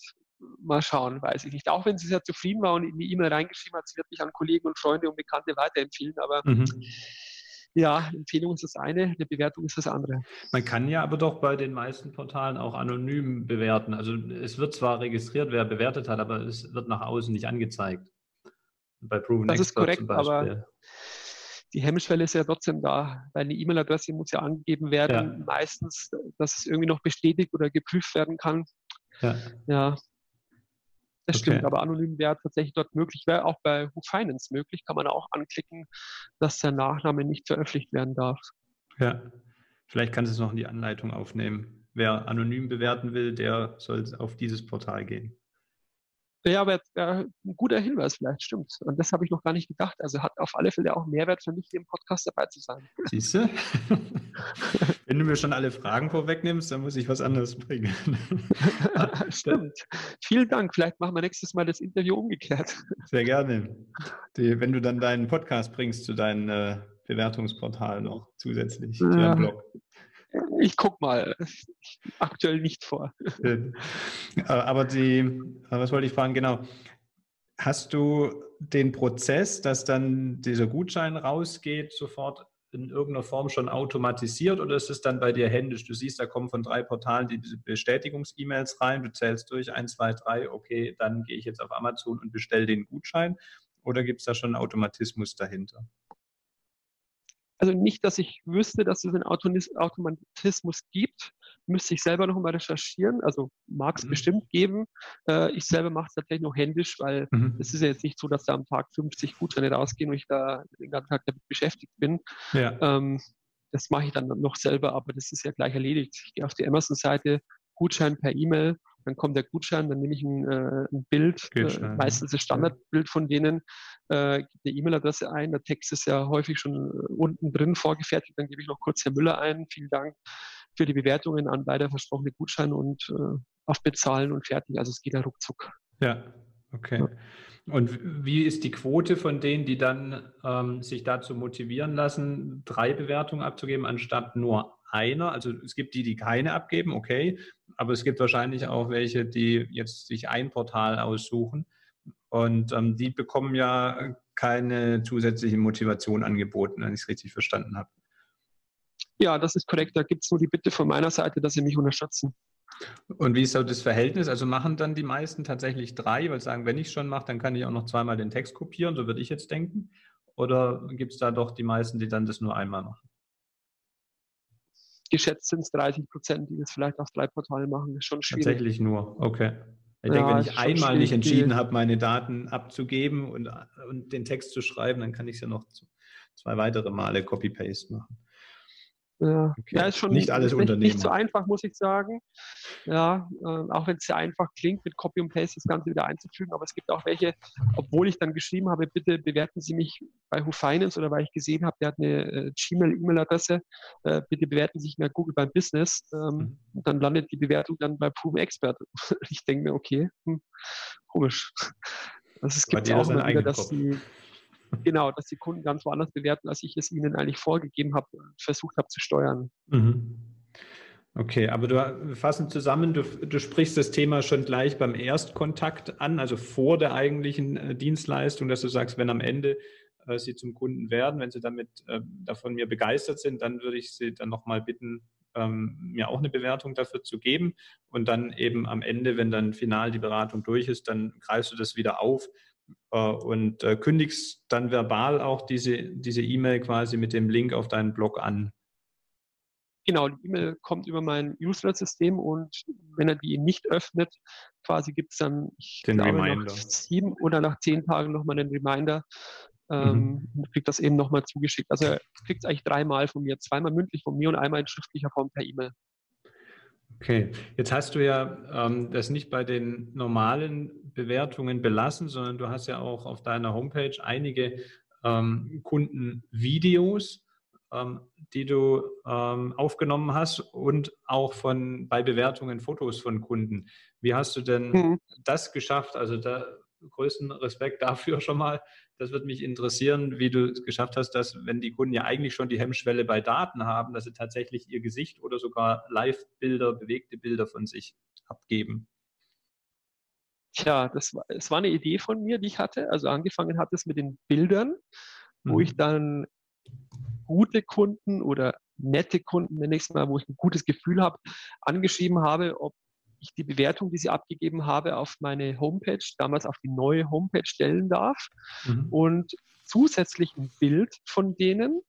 mal schauen, weiß ich nicht. Auch wenn sie sehr zufrieden war und in die E-Mail reingeschrieben hat, sie wird mich an Kollegen und Freunde und Bekannte weiterempfehlen. Aber mhm. ja, Empfehlung ist das eine, eine Bewertung ist das andere. Man kann ja aber doch bei den meisten Portalen auch anonym bewerten. Also es wird zwar registriert, wer bewertet hat, aber es wird nach außen nicht angezeigt. Bei Proven das Expert ist korrekt, aber die Hemmschwelle ist ja trotzdem da, weil eine E-Mail-Adresse muss ja angegeben werden, ja. meistens, dass es irgendwie noch bestätigt oder geprüft werden kann. Ja. ja. Das okay. stimmt, aber anonym wäre tatsächlich dort möglich, wäre auch bei Who Finance möglich, kann man auch anklicken, dass der Nachname nicht veröffentlicht werden darf. Ja, vielleicht kannst du es noch in die Anleitung aufnehmen. Wer anonym bewerten will, der soll auf dieses Portal gehen. Ja, aber äh, ein guter Hinweis vielleicht, stimmt. Und das habe ich noch gar nicht gedacht. Also hat auf alle Fälle auch Mehrwert für mich, hier im Podcast dabei zu sein. Siehst du? [laughs] Wenn du mir schon alle Fragen vorwegnimmst, dann muss ich was anderes bringen. [laughs] stimmt. Vielen Dank. Vielleicht machen wir nächstes Mal das Interview umgekehrt. Sehr gerne. Die, wenn du dann deinen Podcast bringst zu deinem äh, Bewertungsportal noch zusätzlich ja. zu deinem Blog. Ich guck mal. [laughs] Aktuell nicht vor. Aber die, was wollte ich fragen? Genau. Hast du den Prozess, dass dann dieser Gutschein rausgeht, sofort in irgendeiner Form schon automatisiert oder ist es dann bei dir händisch? Du siehst, da kommen von drei Portalen die Bestätigungs-E-Mails rein, du zählst durch, eins, zwei, drei, okay, dann gehe ich jetzt auf Amazon und bestelle den Gutschein oder gibt es da schon einen Automatismus dahinter? Also nicht, dass ich wüsste, dass es einen Automatismus gibt, müsste ich selber noch mal recherchieren. Also mag es mhm. bestimmt geben. Äh, ich selber mache es tatsächlich noch händisch, weil mhm. es ist ja jetzt nicht so, dass da am Tag 50 Gutscheine rausgehen und ich da den ganzen Tag damit beschäftigt bin. Ja. Ähm, das mache ich dann noch selber, aber das ist ja gleich erledigt. Ich gehe auf die Amazon-Seite, Gutschein per E-Mail, dann kommt der Gutschein, dann nehme ich ein, äh, ein Bild, äh, meistens das Standardbild von denen, äh, gebe eine E-Mail-Adresse ein, der Text ist ja häufig schon äh, unten drin vorgefertigt, dann gebe ich noch kurz Herr Müller ein, vielen Dank für die Bewertungen an beide versprochene Gutscheine und äh, auf Bezahlen und fertig, also es geht ja ruckzuck. Ja, okay. Ja. Und wie ist die Quote von denen, die dann ähm, sich dazu motivieren lassen, drei Bewertungen abzugeben, anstatt nur einer? Also es gibt die, die keine abgeben, okay, aber es gibt wahrscheinlich auch welche, die jetzt sich ein Portal aussuchen und ähm, die bekommen ja keine zusätzliche Motivation angeboten, wenn ich es richtig verstanden habe. Ja, das ist korrekt. Da gibt es nur die Bitte von meiner Seite, dass sie mich unterstützen. Und wie ist so das Verhältnis? Also machen dann die meisten tatsächlich drei, weil sie sagen, wenn ich es schon mache, dann kann ich auch noch zweimal den Text kopieren, so würde ich jetzt denken. Oder gibt es da doch die meisten, die dann das nur einmal machen? Geschätzt sind es 30 Prozent, die das vielleicht auf drei Portalen machen. Das ist schon schwierig. Tatsächlich nur, okay. Ich ja, denke, wenn ich einmal nicht entschieden habe, meine Daten abzugeben und, und den Text zu schreiben, dann kann ich es ja noch zwei weitere Male Copy-Paste machen. Ja, okay. ja ist schon nicht alles nicht, nicht so einfach, muss ich sagen. Ja, äh, auch wenn es sehr einfach klingt, mit Copy und Paste das Ganze wieder einzufügen. Aber es gibt auch welche, obwohl ich dann geschrieben habe, bitte bewerten Sie mich bei Who Finance oder weil ich gesehen habe, der hat eine äh, Gmail-E-Mail-Adresse, äh, bitte bewerten Sie sich bei Google beim Business. Ähm, mhm. Dann landet die Bewertung dann bei Proven Expert. [laughs] ich denke mir, okay, hm, komisch. [laughs] Also es gibt auch immer wieder, dass die genau, dass die Kunden ganz woanders bewerten, als ich es ihnen eigentlich vorgegeben habe und versucht habe zu steuern. Mhm. Okay, aber du fassen zusammen, du, du, sprichst das Thema schon gleich beim Erstkontakt an, also vor der eigentlichen äh, Dienstleistung, dass du sagst, wenn am Ende äh, sie zum Kunden werden, wenn sie damit äh, davon mir begeistert sind, dann würde ich sie dann nochmal bitten, ähm, mir auch eine Bewertung dafür zu geben. Und dann eben am Ende, wenn dann final die Beratung durch ist, dann greifst du das wieder auf und äh, kündigst dann verbal auch diese diese E-Mail quasi mit dem Link auf deinen Blog an. Genau, die E-Mail kommt über mein User-System und wenn er die nicht öffnet, quasi gibt es dann, ich Den glaube, Reminder. nach sieben oder nach zehn Tagen nochmal einen Reminder, ähm, mhm. kriegt das eben nochmal zugeschickt. Also er kriegt es eigentlich dreimal von mir, zweimal mündlich von mir und einmal in schriftlicher Form per E-Mail. Okay, jetzt hast du ja ähm, das nicht bei den normalen Bewertungen belassen, sondern du hast ja auch auf deiner Homepage einige ähm, Kundenvideos ähm, die du ähm, aufgenommen hast und auch von bei Bewertungen Fotos von Kunden. Wie hast du denn mhm. das geschafft? Also da größten Respekt dafür schon mal. Das wird mich interessieren, wie du es geschafft hast, dass, wenn die Kunden ja eigentlich schon die Hemmschwelle bei Daten haben, dass sie tatsächlich ihr Gesicht oder sogar Live-Bilder, bewegte Bilder von sich abgeben. Tja, das war, das war eine Idee von mir, die ich hatte. Also angefangen hat es mit den Bildern, wo mhm. ich dann gute Kunden oder nette Kunden, nenne ich es mal, wo ich ein gutes Gefühl habe, angeschrieben habe, ob ich die Bewertung, die sie abgegeben habe, auf meine Homepage, damals auf die neue Homepage stellen darf mhm. und zusätzlich ein Bild von denen.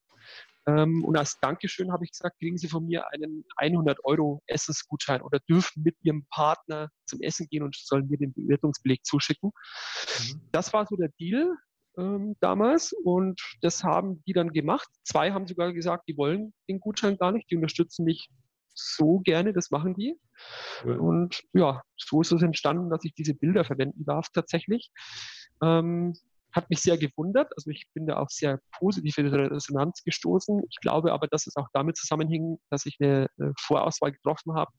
Ähm, und als Dankeschön habe ich gesagt, kriegen Sie von mir einen 100 Euro Essensgutschein oder dürfen mit Ihrem Partner zum Essen gehen und sollen mir den Bewertungsbeleg zuschicken. Mhm. Das war so der Deal ähm, damals und das haben die dann gemacht. Zwei haben sogar gesagt, die wollen den Gutschein gar nicht, die unterstützen mich so gerne, das machen die. Ja. Und ja, so ist es entstanden, dass ich diese Bilder verwenden darf tatsächlich. Ähm, hat mich sehr gewundert. Also ich bin da auch sehr positiv in Resonanz gestoßen. Ich glaube aber, dass es auch damit zusammenhing, dass ich eine Vorauswahl getroffen habe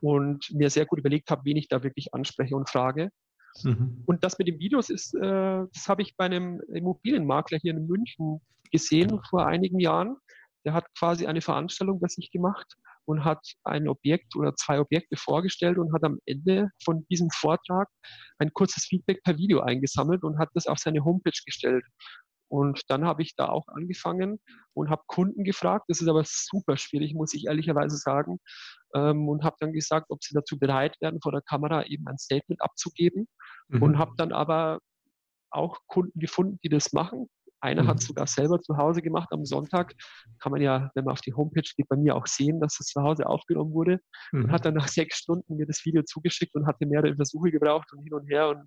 und mir sehr gut überlegt habe, wen ich da wirklich anspreche und frage. Mhm. Und das mit den Videos ist, äh, das habe ich bei einem Immobilienmakler hier in München gesehen vor einigen Jahren. Der hat quasi eine Veranstaltung bei sich gemacht und hat ein Objekt oder zwei Objekte vorgestellt und hat am Ende von diesem Vortrag ein kurzes Feedback per Video eingesammelt und hat das auf seine Homepage gestellt. Und dann habe ich da auch angefangen und habe Kunden gefragt. Das ist aber super schwierig, muss ich ehrlicherweise sagen. Ähm, und habe dann gesagt, ob sie dazu bereit wären, vor der Kamera eben ein Statement abzugeben. Mhm. Und habe dann aber auch Kunden gefunden, die das machen. Einer mhm. hat es sogar selber zu Hause gemacht am Sonntag. Kann man ja, wenn man auf die Homepage geht, bei mir auch sehen, dass es zu Hause aufgenommen wurde. Mhm. Und hat dann nach sechs Stunden mir das Video zugeschickt und hatte mehrere Versuche gebraucht und hin und her und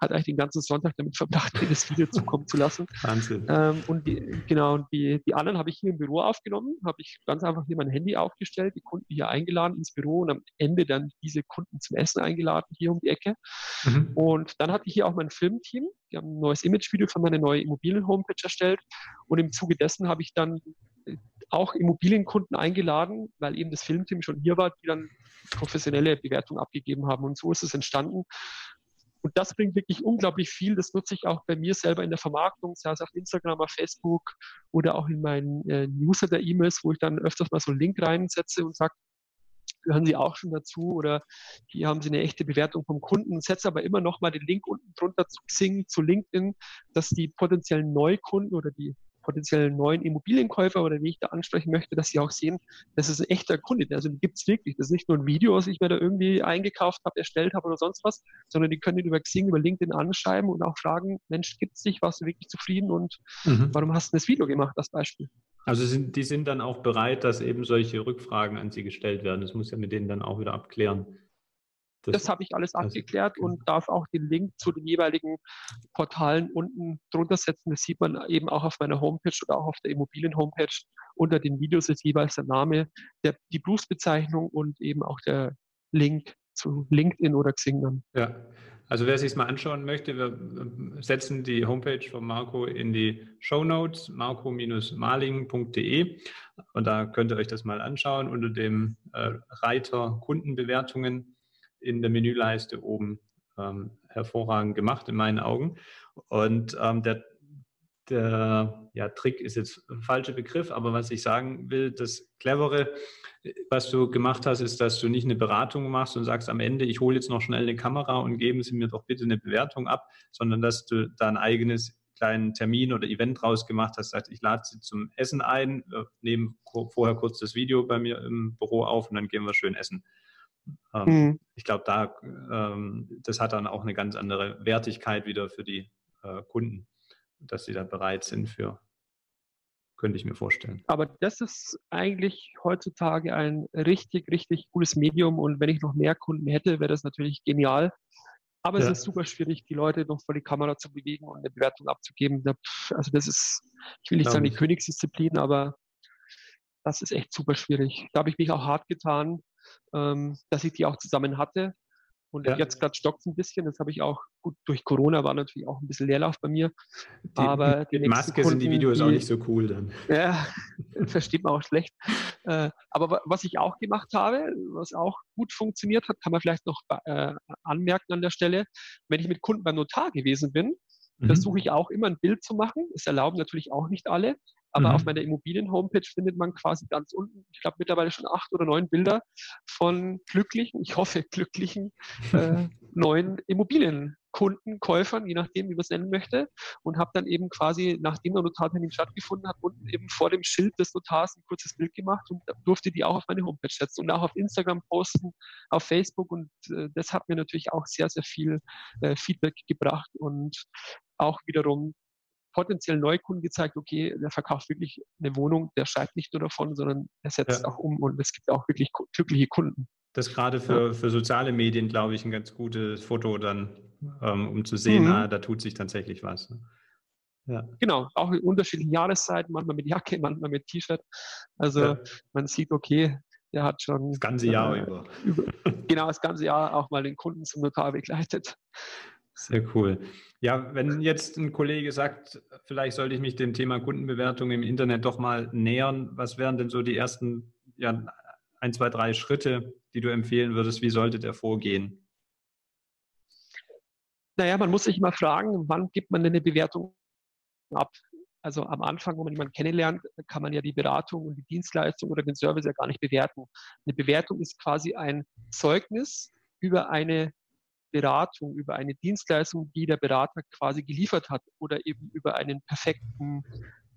hat eigentlich den ganzen Sonntag damit verbracht, mir das Video zukommen zu lassen. [laughs] Wahnsinn. Ähm, und die, genau, und die, die anderen habe ich hier im Büro aufgenommen, habe ich ganz einfach hier mein Handy aufgestellt, die Kunden hier eingeladen ins Büro und am Ende dann diese Kunden zum Essen eingeladen, hier um die Ecke. Mhm. Und dann hatte ich hier auch mein Filmteam, die haben ein neues Imagevideo für meine neue Immobilien-Homepage erstellt. Und im Zuge dessen habe ich dann auch Immobilienkunden eingeladen, weil eben das Filmteam schon hier war, die dann professionelle Bewertungen abgegeben haben. Und so ist es entstanden. Und das bringt wirklich unglaublich viel. Das nutze ich auch bei mir selber in der Vermarktung, sei es auf Instagram, auf Facebook oder auch in meinen äh, Newsletter der E-Mails, wo ich dann öfters mal so einen Link reinsetze und sage, gehören Sie auch schon dazu oder hier haben Sie eine echte Bewertung vom Kunden. Setze aber immer noch mal den Link unten drunter zu Xing, zu LinkedIn, dass die potenziellen Neukunden oder die potenziellen neuen Immobilienkäufer oder wie ich da ansprechen möchte, dass sie auch sehen, das ist ein echter Kunde. Also die gibt es wirklich. Das ist nicht nur ein Video, was ich mir da irgendwie eingekauft habe, erstellt habe oder sonst was, sondern die können ihn über Xing, über LinkedIn anschreiben und auch fragen, Mensch, gibt es dich, warst du wirklich zufrieden und mhm. warum hast du das Video gemacht, das Beispiel? Also sind, die sind dann auch bereit, dass eben solche Rückfragen an sie gestellt werden. Das muss ja mit denen dann auch wieder abklären. Das, das habe ich alles abgeklärt und darf auch den Link zu den jeweiligen Portalen unten drunter setzen. Das sieht man eben auch auf meiner Homepage oder auch auf der Immobilien-Homepage. Unter den Videos ist jeweils der Name, der, die Berufsbezeichnung und eben auch der Link zu LinkedIn oder Xing dann. Ja, also wer sich mal anschauen möchte, wir setzen die Homepage von Marco in die Show Notes, marco-maling.de und da könnt ihr euch das mal anschauen unter dem äh, Reiter Kundenbewertungen in der Menüleiste oben ähm, hervorragend gemacht in meinen Augen. Und ähm, der, der ja, Trick ist jetzt ein falscher Begriff, aber was ich sagen will, das Clevere, was du gemacht hast, ist, dass du nicht eine Beratung machst und sagst am Ende, ich hole jetzt noch schnell eine Kamera und geben Sie mir doch bitte eine Bewertung ab, sondern dass du dein eigenes kleinen Termin oder Event rausgemacht hast, sagt, ich lade sie zum Essen ein, nehmen vorher kurz das Video bei mir im Büro auf und dann gehen wir schön essen. Ähm, mhm. Ich glaube, da, ähm, das hat dann auch eine ganz andere Wertigkeit wieder für die äh, Kunden, dass sie da bereit sind für, könnte ich mir vorstellen. Aber das ist eigentlich heutzutage ein richtig, richtig cooles Medium und wenn ich noch mehr Kunden hätte, wäre das natürlich genial. Aber ja. es ist super schwierig, die Leute noch vor die Kamera zu bewegen und eine Bewertung abzugeben. Also das ist, ich will nicht sagen die Königsdisziplin, aber das ist echt super schwierig. Da habe ich mich auch hart getan, ähm, dass ich die auch zusammen hatte. Und ja. jetzt gerade stockt es ein bisschen. Das habe ich auch, gut, durch Corona war natürlich auch ein bisschen Leerlauf bei mir. Die, aber die Maske Kunden, sind die Videos die, auch nicht so cool dann. Ja, [laughs] versteht man auch schlecht. Äh, aber was ich auch gemacht habe, was auch gut funktioniert hat, kann man vielleicht noch äh, anmerken an der Stelle. Wenn ich mit Kunden beim Notar gewesen bin, mhm. versuche ich auch immer ein Bild zu machen. Das erlauben natürlich auch nicht alle. Aber mhm. auf meiner Immobilien-Homepage findet man quasi ganz unten, ich glaube mittlerweile schon acht oder neun Bilder von glücklichen, ich hoffe glücklichen äh, [laughs] neuen Immobilienkunden, Käufern, je nachdem, wie man es nennen möchte. Und habe dann eben quasi, nachdem der Notartermin stattgefunden hat, unten eben vor dem Schild des Notars ein kurzes Bild gemacht und durfte die auch auf meine Homepage setzen und auch auf Instagram posten, auf Facebook. Und äh, das hat mir natürlich auch sehr, sehr viel äh, Feedback gebracht und auch wiederum potenziellen Neukunden gezeigt, okay, der verkauft wirklich eine Wohnung, der schreibt nicht nur davon, sondern er setzt ja. auch um und es gibt auch wirklich glückliche Kunden. Das ist gerade für, für soziale Medien, glaube ich, ein ganz gutes Foto dann, ähm, um zu sehen, mhm. ah, da tut sich tatsächlich was. Ne? Ja. Genau, auch in unterschiedlichen Jahreszeiten, manchmal mit Jacke, [laughs] manchmal mit T-Shirt. Also ja. man sieht, okay, der hat schon das ganze Jahr äh, über. [laughs] über. Genau, das ganze Jahr auch mal den Kunden zum Notar begleitet. Sehr cool. Ja, wenn jetzt ein Kollege sagt, vielleicht sollte ich mich dem Thema Kundenbewertung im Internet doch mal nähern, was wären denn so die ersten ja, ein, zwei, drei Schritte, die du empfehlen würdest? Wie sollte der vorgehen? Naja, man muss sich mal fragen, wann gibt man denn eine Bewertung ab? Also am Anfang, wenn man jemanden kennenlernt, kann man ja die Beratung und die Dienstleistung oder den Service ja gar nicht bewerten. Eine Bewertung ist quasi ein Zeugnis über eine Beratung, über eine Dienstleistung, die der Berater quasi geliefert hat oder eben über einen perfekten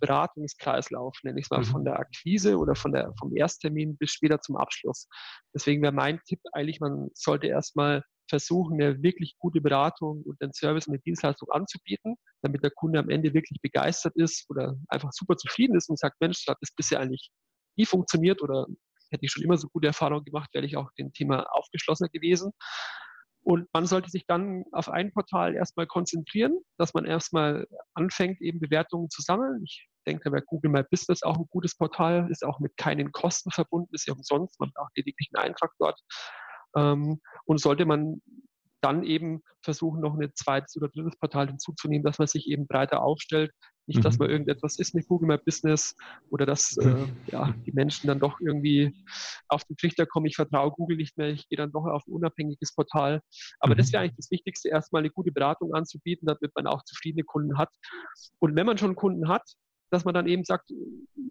Beratungskreislauf, nenne ich es mal, mhm. von der Akquise oder von der, vom Ersttermin bis später zum Abschluss. Deswegen wäre mein Tipp eigentlich, man sollte erstmal versuchen, eine wirklich gute Beratung und den Service und die Dienstleistung anzubieten, damit der Kunde am Ende wirklich begeistert ist oder einfach super zufrieden ist und sagt, Mensch, das hat das bisher eigentlich nie funktioniert oder hätte ich schon immer so gute Erfahrungen gemacht, wäre ich auch dem Thema aufgeschlossener gewesen. Und man sollte sich dann auf ein Portal erstmal konzentrieren, dass man erstmal anfängt, eben Bewertungen zu sammeln. Ich denke, bei Google My Business auch ein gutes Portal, ist auch mit keinen Kosten verbunden, ist ja umsonst, man braucht lediglich einen Eintrag dort. Ähm, und sollte man dann eben versuchen, noch ein zweites oder drittes Portal hinzuzunehmen, dass man sich eben breiter aufstellt. Nicht, mhm. dass man irgendetwas ist mit Google My Business oder dass äh, mhm. ja, die Menschen dann doch irgendwie auf den Trichter kommen, ich vertraue Google nicht mehr, ich gehe dann doch auf ein unabhängiges Portal. Aber mhm. das wäre eigentlich das Wichtigste, erstmal eine gute Beratung anzubieten, damit man auch zufriedene Kunden hat. Und wenn man schon Kunden hat, dass man dann eben sagt,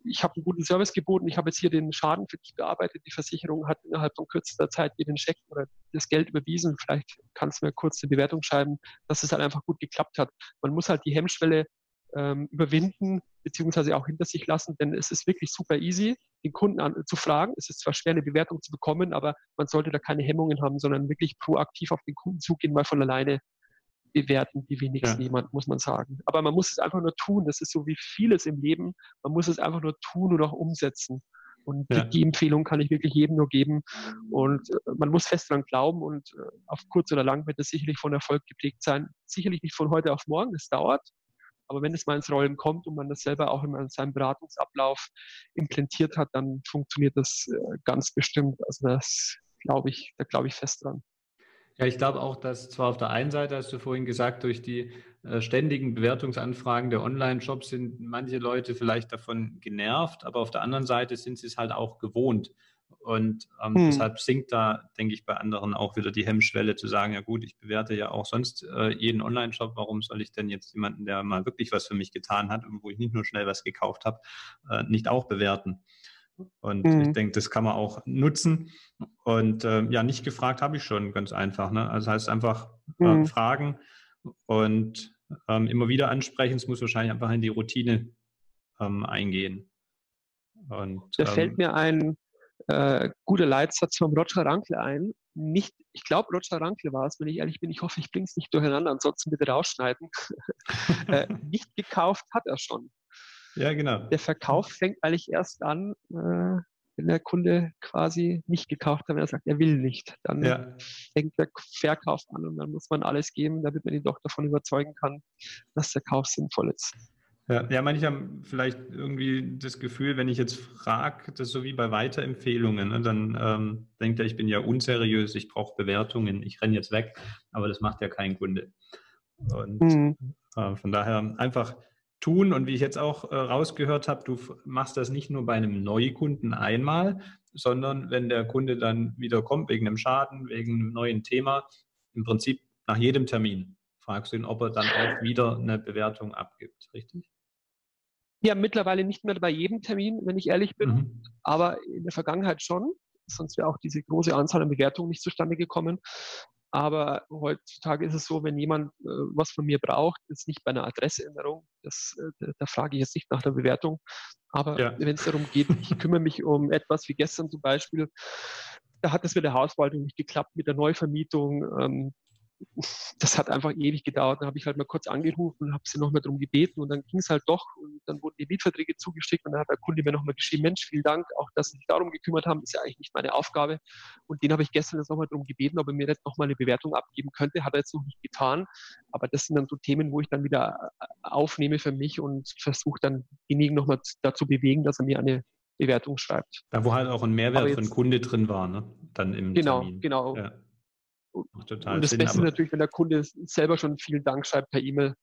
ich habe einen guten Service geboten, ich habe jetzt hier den Schaden für dich bearbeitet, die Versicherung hat innerhalb von kürzester Zeit dir den Scheck oder das Geld überwiesen, vielleicht kannst du mir kurz eine Bewertung schreiben, dass es halt einfach gut geklappt hat. Man muss halt die Hemmschwelle ähm, überwinden, beziehungsweise auch hinter sich lassen, denn es ist wirklich super easy, den Kunden an, zu fragen. Es ist zwar schwer, eine Bewertung zu bekommen, aber man sollte da keine Hemmungen haben, sondern wirklich proaktiv auf den Kunden zugehen, mal von alleine bewerten die wenigsten ja. jemand, muss man sagen. Aber man muss es einfach nur tun. Das ist so wie vieles im Leben. Man muss es einfach nur tun und auch umsetzen. Und ja. die, Empfehlung kann ich wirklich jedem nur geben. Und äh, man muss fest daran glauben und äh, auf kurz oder lang wird es sicherlich von Erfolg geprägt sein. Sicherlich nicht von heute auf morgen, es dauert. Aber wenn es mal ins Rollen kommt und man das selber auch in seinem Beratungsablauf implementiert hat, dann funktioniert das äh, ganz bestimmt. Also das glaube ich, da glaube ich fest dran. Ja, ich glaube auch, dass zwar auf der einen Seite, hast du vorhin gesagt, durch die äh, ständigen Bewertungsanfragen der Online-Shops sind manche Leute vielleicht davon genervt, aber auf der anderen Seite sind sie es halt auch gewohnt. Und ähm, hm. deshalb sinkt da, denke ich, bei anderen auch wieder die Hemmschwelle zu sagen, ja gut, ich bewerte ja auch sonst äh, jeden Online-Shop, warum soll ich denn jetzt jemanden, der mal wirklich was für mich getan hat und wo ich nicht nur schnell was gekauft habe, äh, nicht auch bewerten? Und mhm. ich denke, das kann man auch nutzen. Und äh, ja, nicht gefragt habe ich schon ganz einfach. Ne? Also heißt einfach äh, mhm. fragen und ähm, immer wieder ansprechen. Es muss wahrscheinlich einfach in die Routine ähm, eingehen. Und, da fällt ähm, mir ein äh, guter Leitsatz vom Roger Rankle ein. Nicht, ich glaube, Roger Rankle war es, wenn ich ehrlich bin. Ich hoffe, ich bringe es nicht durcheinander, ansonsten bitte rausschneiden. [laughs] äh, nicht gekauft hat er schon. Ja, genau. Der Verkauf fängt eigentlich erst an, äh, wenn der Kunde quasi nicht gekauft hat, wenn er sagt, er will nicht. Dann ja. fängt der Verkauf an und dann muss man alles geben, damit man ihn doch davon überzeugen kann, dass der Kauf sinnvoll ist. Ja, ja, manche haben vielleicht irgendwie das Gefühl, wenn ich jetzt frage, das ist so wie bei Weiterempfehlungen, ne, dann ähm, denkt er, ich bin ja unseriös, ich brauche Bewertungen, ich renne jetzt weg, aber das macht ja kein Kunde. Und mhm. äh, von daher einfach tun. Und wie ich jetzt auch äh, rausgehört habe, du machst das nicht nur bei einem Neukunden einmal, sondern wenn der Kunde dann wieder kommt wegen einem Schaden, wegen einem neuen Thema, im Prinzip nach jedem Termin fragst du ihn, ob er dann auch wieder eine Bewertung abgibt, richtig? Ja, mittlerweile nicht mehr bei jedem Termin, wenn ich ehrlich bin, mhm. aber in der Vergangenheit schon. Sonst wäre auch diese große Anzahl an Bewertungen nicht zustande gekommen. Aber heutzutage ist es so, wenn jemand äh, was von mir braucht, ist nicht bei einer Adresseänderung. Das, äh, da frage ich jetzt nicht nach der Bewertung. Aber ja. wenn es darum geht, ich kümmere mich um etwas wie gestern zum Beispiel, da hat es mit der Hausverwaltung nicht geklappt, mit der Neuvermietung. Ähm, das hat einfach ewig gedauert. Dann habe ich halt mal kurz angerufen und habe sie nochmal darum gebeten und dann ging es halt doch und dann wurden die Mietverträge zugeschickt und dann hat der Kunde mir nochmal geschrieben, Mensch, vielen Dank, auch dass Sie sich darum gekümmert haben, ist ja eigentlich nicht meine Aufgabe. Und den habe ich gestern jetzt nochmal darum gebeten, ob er mir jetzt nochmal eine Bewertung abgeben könnte. Hat er jetzt noch nicht getan. Aber das sind dann so Themen, wo ich dann wieder äh, aufnehme für mich und versuche dann denjenigen nochmal dazu bewegen, dass er mir eine Bewertung schreibt. Da wo halt auch ein Mehrwert jetzt, von Kunde drin war, ne? Dann im Genau, Termin. genau. Ja. Total und das Sinn, Beste ist natürlich, wenn der Kunde selber schon vielen Dank schreibt per E-Mail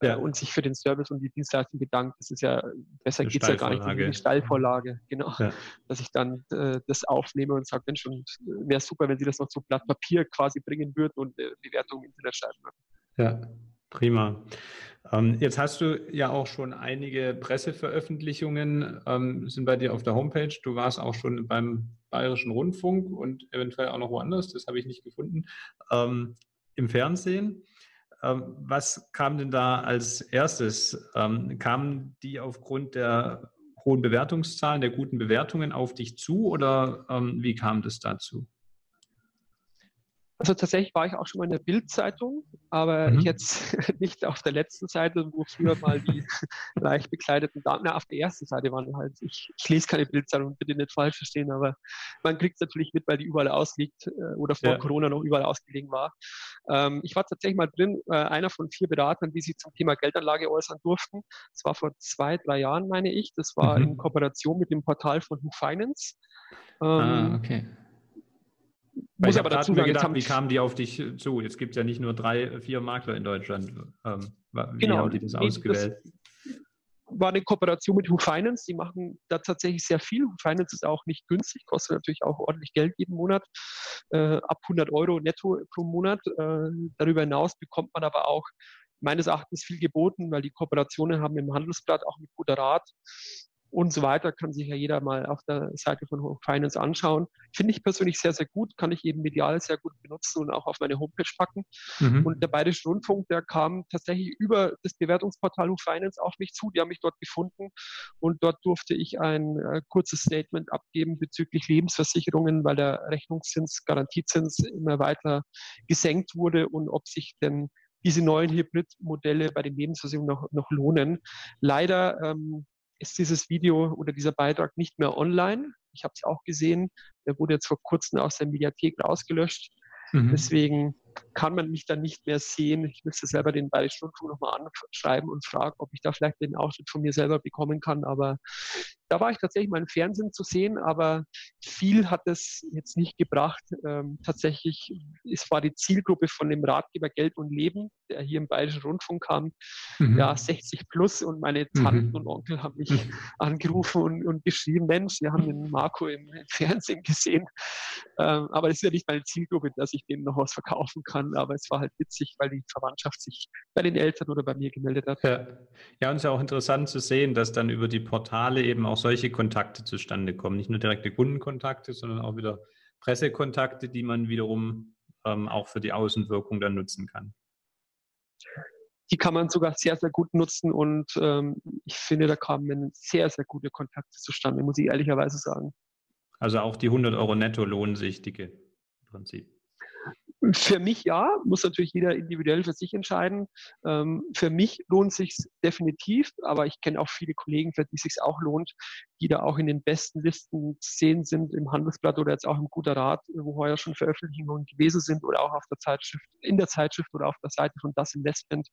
äh, ja. und sich für den Service und die Dienstleistung bedankt. Das ist ja, besser geht es ja gar nicht. Die Stallvorlage, genau. Ja. Dass ich dann äh, das aufnehme und sage, Mensch, und äh, wäre super, wenn Sie das noch zu Blatt Papier quasi bringen würden und äh, Bewertung im Internet schreiben würden. Ja, Prima. Ähm, jetzt hast du ja auch schon einige Presseveröffentlichungen, ähm, sind bei dir auf der Homepage. Du warst auch schon beim Bayerischen Rundfunk und eventuell auch noch woanders, das habe ich nicht gefunden, ähm, im Fernsehen. Ähm, was kam denn da als erstes? Ähm, kamen die aufgrund der hohen Bewertungszahlen, der guten Bewertungen auf dich zu oder ähm, wie kam das dazu? Also tatsächlich war ich auch schon mal in der Bildzeitung, aber mhm. jetzt [laughs] nicht auf der letzten Seite, wo früher mal die [laughs] leicht bekleideten Damen, na, auf der ersten Seite waren halt, ich, ich lese keine Bildzeitung, bitte nicht falsch verstehen, aber man kriegt es natürlich mit, weil die überall ausliegt äh, oder vor ja. Corona noch überall ausgelegen war. Ähm, ich war tatsächlich mal drin, äh, einer von vier Beratern, die sich zum Thema Geldanlage äußern durften. Das war vor zwei, drei Jahren, meine ich. Das war mhm. in Kooperation mit dem Portal von Who Finance. Ah, ähm, ah, okay. Weil muss aber dazu sagen, gedacht, wie kamen die auf dich zu? Jetzt gibt es ja nicht nur drei, vier Makler in Deutschland. Ähm, wie genau, haben die das ausgewählt? Das war eine Kooperation mit Who Finance. Die machen da tatsächlich sehr viel. Who Finance ist auch nicht günstig, kostet natürlich auch ordentlich Geld jeden Monat. Äh, ab 100 Euro netto pro Monat. Äh, darüber hinaus bekommt man aber auch meines Erachtens viel geboten, weil die Kooperationen haben im Handelsblatt auch mit guter Rat und so weiter. Kann sich ja jeder mal auf der Seite von Finance anschauen. Finde ich persönlich sehr, sehr gut, kann ich eben medial sehr gut benutzen und auch auf meine Homepage packen. Mhm. Und der Bayerische Rundfunk, der kam tatsächlich über das Bewertungsportal Finance auf mich zu. Die haben mich dort gefunden und dort durfte ich ein äh, kurzes Statement abgeben bezüglich Lebensversicherungen, weil der Rechnungszins, Garantiezins immer weiter gesenkt wurde und ob sich denn diese neuen Hybridmodelle bei den Lebensversicherungen noch, noch lohnen. Leider ähm, ist dieses Video oder dieser Beitrag nicht mehr online. Ich habe es auch gesehen. Der wurde jetzt vor kurzem aus der Mediathek rausgelöscht. Mhm. Deswegen kann man mich dann nicht mehr sehen. Ich müsste selber den Bayerischen Rundfunk nochmal anschreiben und fragen, ob ich da vielleicht den Ausschnitt von mir selber bekommen kann. Aber da war ich tatsächlich mal im Fernsehen zu sehen, aber viel hat es jetzt nicht gebracht. Ähm, tatsächlich, es war die Zielgruppe von dem Ratgeber Geld und Leben, der hier im Bayerischen Rundfunk kam, mhm. ja, 60 plus und meine Tanten mhm. und Onkel haben mich mhm. angerufen und, und geschrieben, Mensch, wir haben den Marco im, im Fernsehen gesehen. Ähm, aber es ist ja nicht meine Zielgruppe, dass ich denen noch was verkaufen kann, aber es war halt witzig, weil die Verwandtschaft sich bei den Eltern oder bei mir gemeldet hat. Ja, ja und es ist ja auch interessant zu sehen, dass dann über die Portale eben auch solche Kontakte zustande kommen. Nicht nur direkte Kundenkontakte, sondern auch wieder Pressekontakte, die man wiederum ähm, auch für die Außenwirkung dann nutzen kann. die kann man sogar sehr, sehr gut nutzen und ähm, ich finde, da kamen sehr, sehr gute Kontakte zustande, muss ich ehrlicherweise sagen. Also auch die 100 Euro netto lohnen sich dicke im Prinzip. Für mich ja, muss natürlich jeder individuell für sich entscheiden. Ähm, für mich lohnt sich definitiv, aber ich kenne auch viele Kollegen, für die sich auch lohnt, die da auch in den besten Listen zu sehen sind im Handelsblatt oder jetzt auch im Guter Rat, wo heuer schon Veröffentlichungen gewesen sind oder auch auf der Zeitschrift, in der Zeitschrift oder auf der Seite von Das Investment.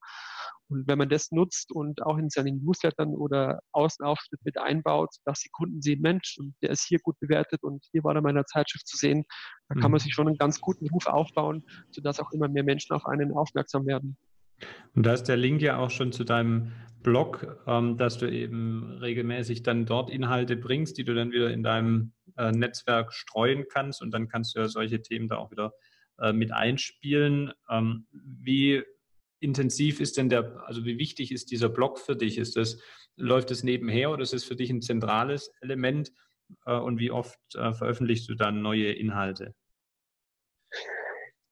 Und wenn man das nutzt und auch in seinen Newslettern oder Außenauftritt mit einbaut, dass die Kunden sehen, Mensch, der ist hier gut bewertet und hier war er in meiner Zeitschrift zu sehen, da kann man mhm. sich schon einen ganz guten Ruf aufbauen, sodass auch immer mehr Menschen auf einen aufmerksam werden. Und da ist der Link ja auch schon zu deinem Blog, ähm, dass du eben regelmäßig dann dort Inhalte bringst, die du dann wieder in deinem äh, Netzwerk streuen kannst und dann kannst du ja solche Themen da auch wieder äh, mit einspielen. Ähm, wie intensiv ist denn der, also wie wichtig ist dieser Blog für dich? Ist das, läuft es nebenher oder ist es für dich ein zentrales Element? Äh, und wie oft veröffentlichst du dann neue Inhalte?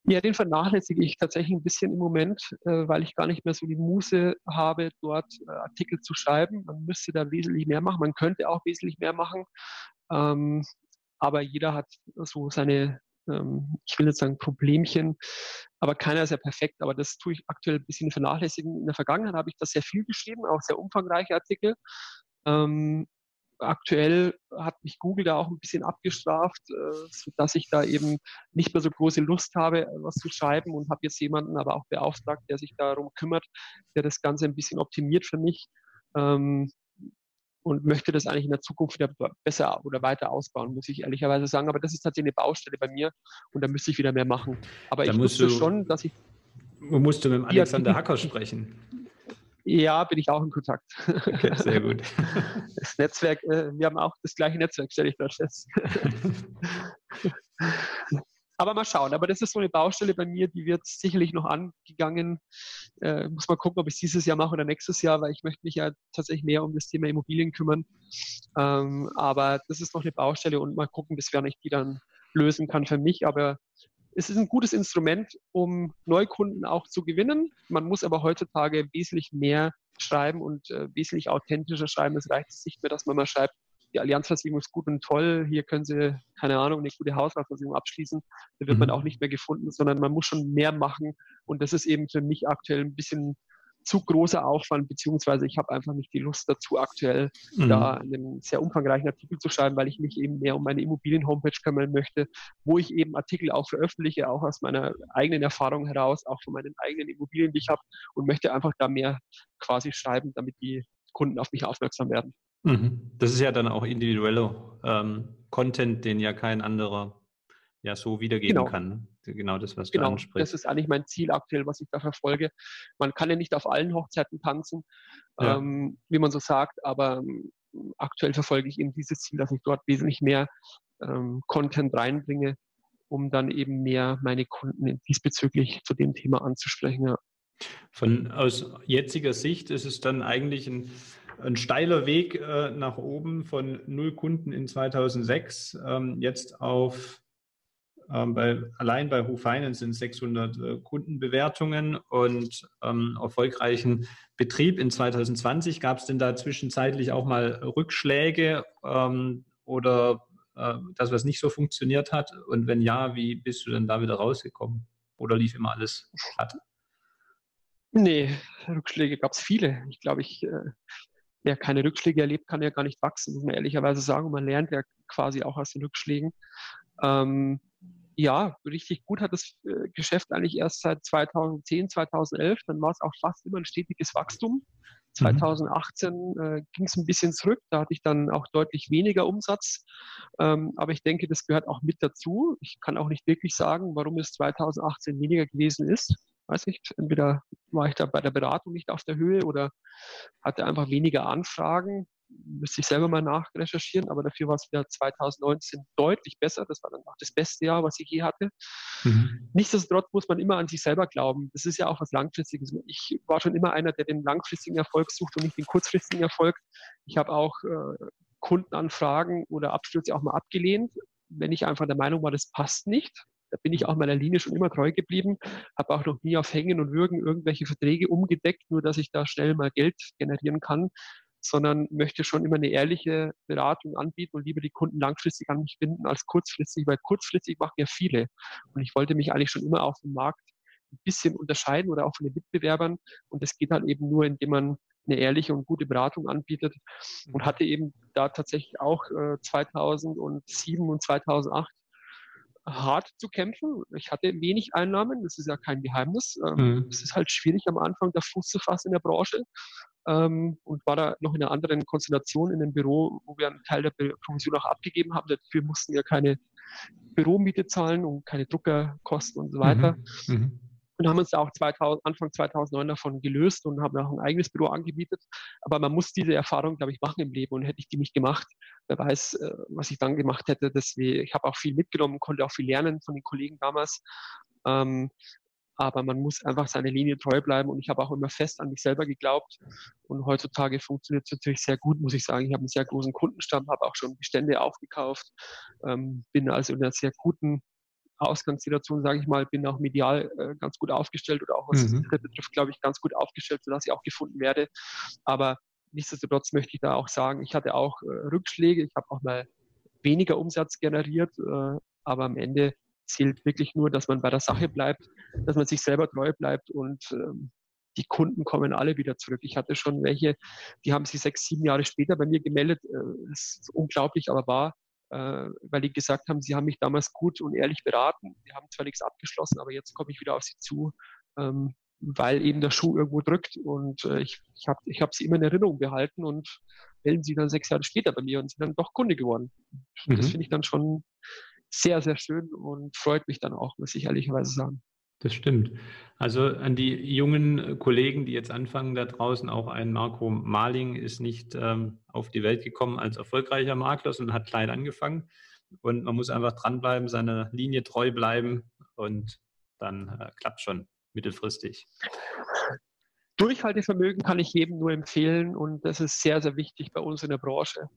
Ja, den vernachlässige ich tatsächlich ein bisschen im Moment, äh, weil ich gar nicht mehr so die Muße habe, dort äh, Artikel zu schreiben. Man müsste da wesentlich mehr machen. Man könnte auch wesentlich mehr machen. Ähm, aber jeder hat so seine, ähm, ich will jetzt sagen, Problemchen. Aber keiner ist ja perfekt. Aber das tue ich aktuell ein bisschen vernachlässigen. In der Vergangenheit habe ich das sehr viel geschrieben, auch sehr umfangreiche Artikel. Ähm, aktuell hat mich Google da auch ein bisschen abgestraft, äh, sodass ich da eben nicht mehr so große Lust habe, was zu schreiben und habe jetzt jemanden aber auch beauftragt, der sich darum kümmert, der das Ganze ein bisschen optimiert für mich ähm, und möchte das eigentlich in der Zukunft wieder besser oder weiter ausbauen, muss ich ehrlicherweise sagen. Aber das ist tatsächlich eine Baustelle bei mir und da müsste ich wieder mehr machen. Aber da ich wusste schon, dass ich. Musst du mit dem Alexander Hacker sprechen? Ja, bin ich auch in Kontakt. Okay, sehr gut. [laughs] Das Netzwerk, äh, wir haben auch das gleiche Netzwerk, stelle ich dort fest. [laughs] Aber mal schauen. Aber das ist so eine Baustelle bei mir, die wird sicherlich noch angegangen. Äh, muss mal gucken, ob ich es dieses Jahr mache oder nächstes Jahr, weil ich möchte mich ja tatsächlich mehr um das Thema Immobilien kümmern. Ähm, aber das ist noch eine Baustelle und mal gucken, bis wann ich die dann lösen kann für mich. Aber es ist ein gutes Instrument, um Neukunden auch zu gewinnen. Man muss aber heutzutage wesentlich mehr schreiben und äh, wesentlich authentischer schreiben. Es reicht nicht mehr, dass man mal schreibt, die Allianzversicherung ist gut und toll, hier können Sie, keine Ahnung, eine gute Hausratversicherung abschließen. Da wird mhm. man auch nicht mehr gefunden, sondern man muss schon mehr machen. Und das ist eben für mich aktuell ein bisschen zu großer Aufwand, beziehungsweise ich habe einfach nicht die Lust dazu, aktuell mhm. da einen sehr umfangreichen Artikel zu schreiben, weil ich mich eben mehr um meine Immobilien-Homepage kümmern möchte, wo ich eben Artikel auch veröffentliche, auch aus meiner eigenen Erfahrung heraus, auch von meinen eigenen Immobilien, die ich habe und möchte einfach da mehr quasi schreiben, damit die Kunden auf mich aufmerksam werden. Mhm. Das ist ja dann auch individueller ähm, Content, den ja kein anderer ja so wiedergeben genau. kann genau das, was genau, du ansprichst. Das ist eigentlich mein Ziel aktuell, was ich da verfolge. Man kann ja nicht auf allen Hochzeiten tanzen, ja. ähm, wie man so sagt, aber aktuell verfolge ich eben dieses Ziel, dass ich dort wesentlich mehr ähm, Content reinbringe, um dann eben mehr meine Kunden diesbezüglich zu dem Thema anzusprechen. Ja. Von aus jetziger Sicht ist es dann eigentlich ein, ein steiler Weg äh, nach oben von null Kunden in 2006 ähm, jetzt auf ähm, bei, allein bei Who Finance sind 600 äh, Kundenbewertungen und ähm, erfolgreichen Betrieb in 2020. Gab es denn da zwischenzeitlich auch mal Rückschläge ähm, oder äh, das, was nicht so funktioniert hat? Und wenn ja, wie bist du denn da wieder rausgekommen? Oder lief immer alles glatt? Nee, Rückschläge gab es viele. Ich glaube, ich, äh, wer keine Rückschläge erlebt, kann ja gar nicht wachsen, muss man ehrlicherweise sagen. Und man lernt ja quasi auch aus den Rückschlägen. Ähm, ja, richtig gut hat das äh, Geschäft eigentlich erst seit 2010, 2011. Dann war es auch fast immer ein stetiges Wachstum. 2018 mhm. äh, ging es ein bisschen zurück. Da hatte ich dann auch deutlich weniger Umsatz. Ähm, aber ich denke, das gehört auch mit dazu. Ich kann auch nicht wirklich sagen, warum es 2018 weniger gewesen ist. Weiß nicht. Entweder war ich da bei der Beratung nicht auf der Höhe oder hatte einfach weniger Anfragen müsste ich selber mal nachrecherchieren, aber dafür war es wieder 2019 deutlich besser. Das war dann auch das beste Jahr, was ich je hatte. Mhm. Nichtsdestotrotz muss man immer an sich selber glauben. Das ist ja auch was Langfristiges. Ich war schon immer einer, der den langfristigen Erfolg sucht und nicht den kurzfristigen Erfolg. Ich habe auch äh, Kundenanfragen oder Abstürze auch mal abgelehnt, wenn ich einfach der Meinung war, das passt nicht. Da bin ich auch meiner Linie schon immer treu geblieben, habe auch noch nie auf Hängen und Würgen irgendwelche Verträge umgedeckt, nur dass ich da schnell mal Geld generieren kann, sondern möchte schon immer eine ehrliche Beratung anbieten und lieber die Kunden langfristig an mich binden als kurzfristig, weil kurzfristig machen ja viele. Und ich wollte mich eigentlich schon immer auf dem Markt ein bisschen unterscheiden oder auch von den Mitbewerbern. Und das geht halt eben nur, indem man eine ehrliche und gute Beratung anbietet und hatte eben da tatsächlich auch äh, 2007 und 2008 hart zu kämpfen. Ich hatte wenig Einnahmen, das ist ja kein Geheimnis. Ähm, mhm. Es ist halt schwierig am Anfang, da Fuß zu fassen in der Branche ähm, und war da noch in einer anderen Konstellation in einem Büro, wo wir einen Teil der Provision auch abgegeben haben. Dafür mussten wir keine Büromiete zahlen und keine Druckerkosten und so weiter. Mhm. Mhm und haben uns auch 2000, Anfang 2009 davon gelöst und haben auch ein eigenes Büro angebietet. Aber man muss diese Erfahrung, glaube ich, machen im Leben und hätte ich die nicht gemacht, wer weiß, äh, was ich dann gemacht hätte. Deswegen, ich habe auch viel mitgenommen, konnte auch viel lernen von den Kollegen damals. Ähm, aber man muss einfach seine Linie treu bleiben und ich habe auch immer fest an mich selber geglaubt und heutzutage funktioniert es natürlich sehr gut, muss ich sagen. Ich habe einen sehr großen Kundenstamm, habe auch schon Bestände aufgekauft, ähm, bin also in einer sehr guten Ausgangssituation, sage ich mal, bin auch medial äh, ganz gut aufgestellt oder auch was mhm. das betrifft, glaube ich, ganz gut aufgestellt, sodass ich auch gefunden werde. Aber nichtsdestotrotz möchte ich da auch sagen, ich hatte auch äh, Rückschläge, ich habe auch mal weniger Umsatz generiert, äh, aber am Ende zählt wirklich nur, dass man bei der Sache bleibt, dass man sich selber treu bleibt und ähm, die Kunden kommen alle wieder zurück. Ich hatte schon welche, die haben sich sechs, sieben Jahre später bei mir gemeldet. Äh, das ist unglaublich, aber wahr äh, weil die gesagt haben, sie haben mich damals gut und ehrlich beraten. Wir haben zwar nichts abgeschlossen, aber jetzt komme ich wieder auf sie zu, ähm, weil eben der Schuh irgendwo drückt und äh, ich, ich habe ich hab sie immer in Erinnerung behalten und melden sie dann sechs Jahre später bei mir und sind dann doch Kunde geworden. Mhm. Das finde ich dann schon sehr, sehr schön und freut mich dann auch, muss ich ehrlicherweise sagen. Das stimmt. Also an die jungen Kollegen, die jetzt anfangen da draußen, auch ein Marco Marling ist nicht ähm, auf die Welt gekommen als erfolgreicher Makler, sondern hat klein angefangen. Und man muss einfach dranbleiben, seiner Linie treu bleiben und dann äh, klappt schon mittelfristig. Durchhaltevermögen kann ich jedem nur empfehlen und das ist sehr, sehr wichtig bei uns in der Branche.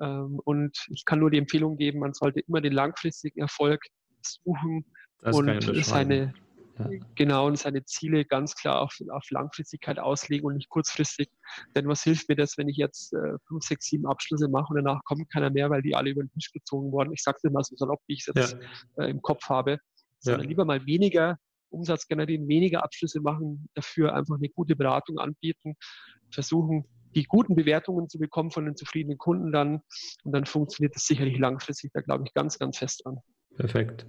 Ähm, und ich kann nur die Empfehlung geben, man sollte immer den langfristigen Erfolg suchen das und seine, Genau, und seine Ziele ganz klar auf, auf Langfristigkeit auslegen und nicht kurzfristig. Denn was hilft mir das, wenn ich jetzt äh, fünf, sechs, sieben Abschlüsse mache und danach kommt keiner mehr, weil die alle über den Tisch gezogen wurden. Ich sage es immer so salopp, wie ich es jetzt ja. äh, im Kopf habe. Sondern ja. lieber mal weniger Umsatz generieren, weniger Abschlüsse machen, dafür einfach eine gute Beratung anbieten, versuchen, die guten Bewertungen zu bekommen von den zufriedenen Kunden dann. Und dann funktioniert das sicherlich langfristig. Da glaube ich ganz, ganz fest dran. Perfekt.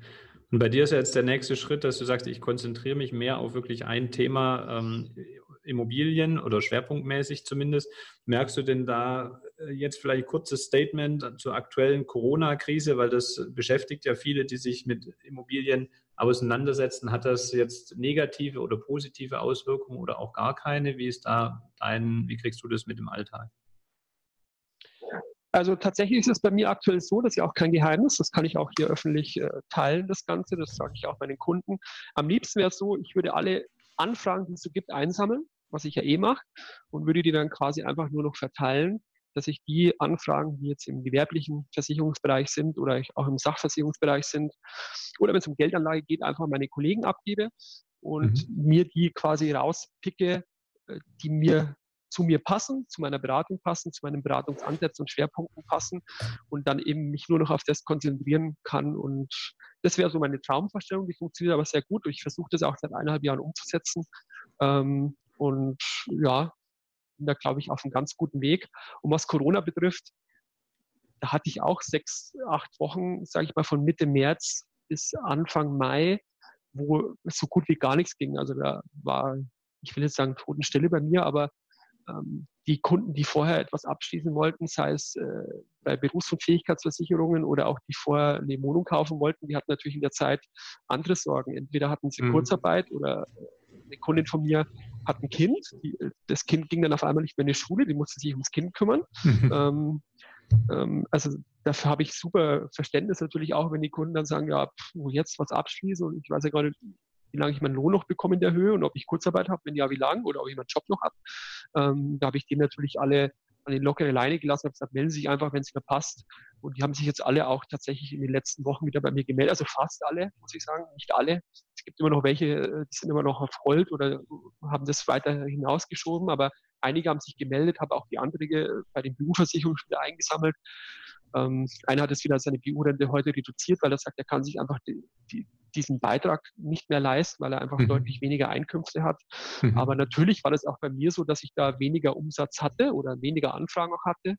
Und bei dir ist ja jetzt der nächste Schritt, dass du sagst, ich konzentriere mich mehr auf wirklich ein Thema ähm, Immobilien oder schwerpunktmäßig zumindest. Merkst du denn da äh, jetzt vielleicht kurzes Statement zur aktuellen Corona-Krise, weil das beschäftigt ja viele, die sich mit Immobilien auseinandersetzen. Hat das jetzt negative oder positive Auswirkungen oder auch gar keine? Wie ist da dein, wie kriegst du das mit im Alltag? Also tatsächlich ist es bei mir aktuell so, das ist ja auch kein Geheimnis, das kann ich auch hier öffentlich äh, teilen, das Ganze, das sage ich auch meinen Kunden. Am liebsten wäre es so, ich würde alle Anfragen, die es so gibt, einsammeln, was ich ja eh mache, und würde die dann quasi einfach nur noch verteilen, dass ich die Anfragen, die jetzt im gewerblichen Versicherungsbereich sind oder auch im Sachversicherungsbereich sind, oder wenn es um Geldanlage geht, einfach meine Kollegen abgebe und mhm. mir die quasi rauspicke, äh, die mir zu mir passen, zu meiner Beratung passen, zu meinem Beratungsansatz und Schwerpunkten passen und dann eben mich nur noch auf das konzentrieren kann. Und das wäre so meine Traumvorstellung, die funktioniert aber sehr gut. Ich versuche das auch seit eineinhalb Jahren umzusetzen. Ähm, und ja, bin da, glaube ich, auf einem ganz guten Weg. Und was Corona betrifft, da hatte ich auch sechs, acht Wochen, sage ich mal, von Mitte März bis Anfang Mai, wo so gut wie gar nichts ging. Also da war, ich will jetzt sagen, Totenstille bei mir, aber die Kunden, die vorher etwas abschließen wollten, sei es äh, bei Berufs- und Fähigkeitsversicherungen oder auch die vorher eine Wohnung kaufen wollten, die hatten natürlich in der Zeit andere Sorgen. Entweder hatten sie mhm. Kurzarbeit oder äh, eine Kundin von mir hat ein Kind. Die, das Kind ging dann auf einmal nicht mehr in die Schule, die musste sich ums Kind kümmern. Mhm. Ähm, ähm, also dafür habe ich super Verständnis natürlich auch, wenn die Kunden dann sagen, ja, pff, jetzt was abschließen und ich weiß ja gar nicht, wie lange ich meinen Lohn noch bekomme in der Höhe und ob ich Kurzarbeit habe, wenn ja, wie lange oder ob ich meinen Job noch habe. Ähm, da habe ich denen natürlich alle an die lockere Leine gelassen, habe gesagt, melden Sie sich einfach, wenn es mir passt. Und die haben sich jetzt alle auch tatsächlich in den letzten Wochen wieder bei mir gemeldet. Also fast alle, muss ich sagen, nicht alle. Es gibt immer noch welche, äh, die sind immer noch auf Hold oder haben das weiter hinausgeschoben, aber einige haben sich gemeldet, habe auch die Anträge bei den BU-Versicherungen wieder eingesammelt. Ähm, einer hat jetzt wieder seine BU-Rente heute reduziert, weil er sagt, er kann sich einfach die, die, diesen Beitrag nicht mehr leisten, weil er einfach mhm. deutlich weniger Einkünfte hat. Mhm. Aber natürlich war das auch bei mir so, dass ich da weniger Umsatz hatte oder weniger Anfragen auch hatte.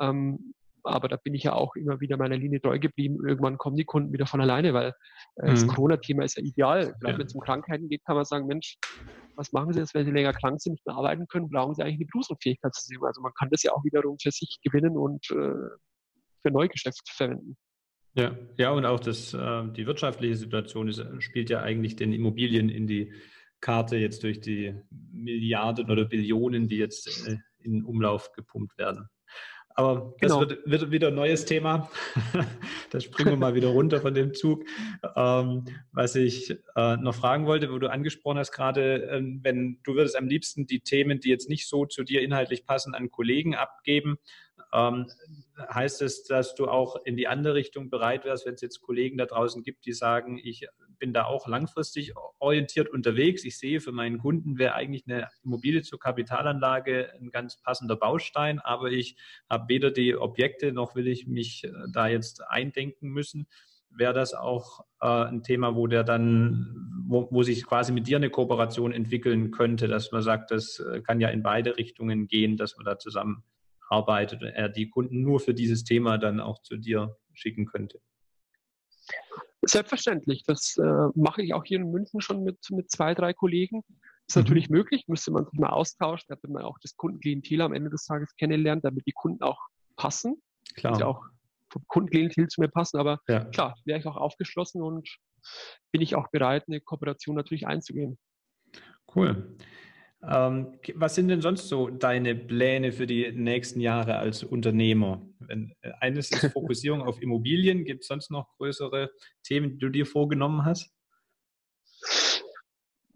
Ähm, aber da bin ich ja auch immer wieder meiner Linie treu geblieben. Irgendwann kommen die Kunden wieder von alleine, weil äh, mhm. das Corona-Thema ist ja ideal. Gerade ja. wenn es um Krankheiten geht, kann man sagen, Mensch, was machen Sie jetzt, wenn Sie länger krank sind, nicht mehr arbeiten können, brauchen Sie eigentlich eine Berufsunfähigkeitsversicherung. Also man kann das ja auch wiederum für sich gewinnen und äh, für Neugeschäft verwenden. Ja, ja, und auch das, äh, die wirtschaftliche Situation ist, spielt ja eigentlich den Immobilien in die Karte jetzt durch die Milliarden oder Billionen, die jetzt äh, in Umlauf gepumpt werden. Aber das genau. wird, wird, wieder ein neues Thema. [laughs] da springen wir mal wieder runter von dem Zug. Ähm, was ich äh, noch fragen wollte, wo du angesprochen hast gerade, ähm, wenn du würdest am liebsten die Themen, die jetzt nicht so zu dir inhaltlich passen, an Kollegen abgeben. Ähm, heißt es, dass du auch in die andere Richtung bereit wärst, wenn es jetzt Kollegen da draußen gibt, die sagen, ich bin da auch langfristig orientiert unterwegs. Ich sehe, für meinen Kunden wäre eigentlich eine Immobilie zur Kapitalanlage ein ganz passender Baustein, aber ich habe weder die Objekte noch will ich mich äh, da jetzt eindenken müssen. Wäre das auch äh, ein Thema, wo der dann, wo, wo sich quasi mit dir eine Kooperation entwickeln könnte, dass man sagt, das äh, kann ja in beide Richtungen gehen, dass man da zusammen arbeitet und er die Kunden nur für dieses Thema dann auch zu dir schicken könnte? Selbstverständlich. Das äh, mache ich auch hier in München schon mit, mit zwei, drei Kollegen. Ist mhm. natürlich möglich, müsste man sich mal austauschen, damit man auch das Kundenklientel am Ende des Tages kennenlernt, damit die Kunden auch passen. Klar. Sie auch vom Kundenklientel zu mir passen. Aber ja. klar, wäre ich auch aufgeschlossen und bin ich auch bereit, eine Kooperation natürlich einzugehen. Cool. Ähm, was sind denn sonst so deine Pläne für die nächsten Jahre als Unternehmer? Wenn, äh, eines ist [laughs] Fokussierung auf Immobilien. Gibt es sonst noch größere Themen, die du dir vorgenommen hast?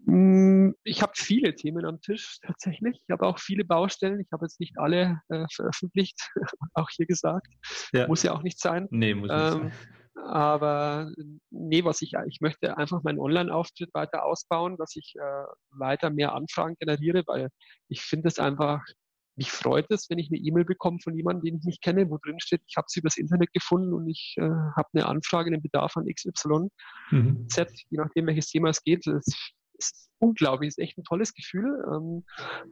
Hm, ich habe viele Themen am Tisch [laughs] tatsächlich. Ich habe auch viele Baustellen. Ich habe jetzt nicht alle äh, veröffentlicht, [laughs] auch hier gesagt. Ja. Muss ja auch nicht sein. Nee, muss nicht ähm, sein. Aber nee, was ich, ich möchte einfach meinen Online-Auftritt weiter ausbauen, dass ich äh, weiter mehr Anfragen generiere, weil ich finde es einfach, mich freut es, wenn ich eine E-Mail bekomme von jemandem, den ich nicht kenne, wo drin steht, ich habe sie übers Internet gefunden und ich äh, habe eine Anfrage, einen Bedarf an XY, mhm. Z, je nachdem welches Thema es geht. Das ist unglaublich, ist echt ein tolles Gefühl ähm,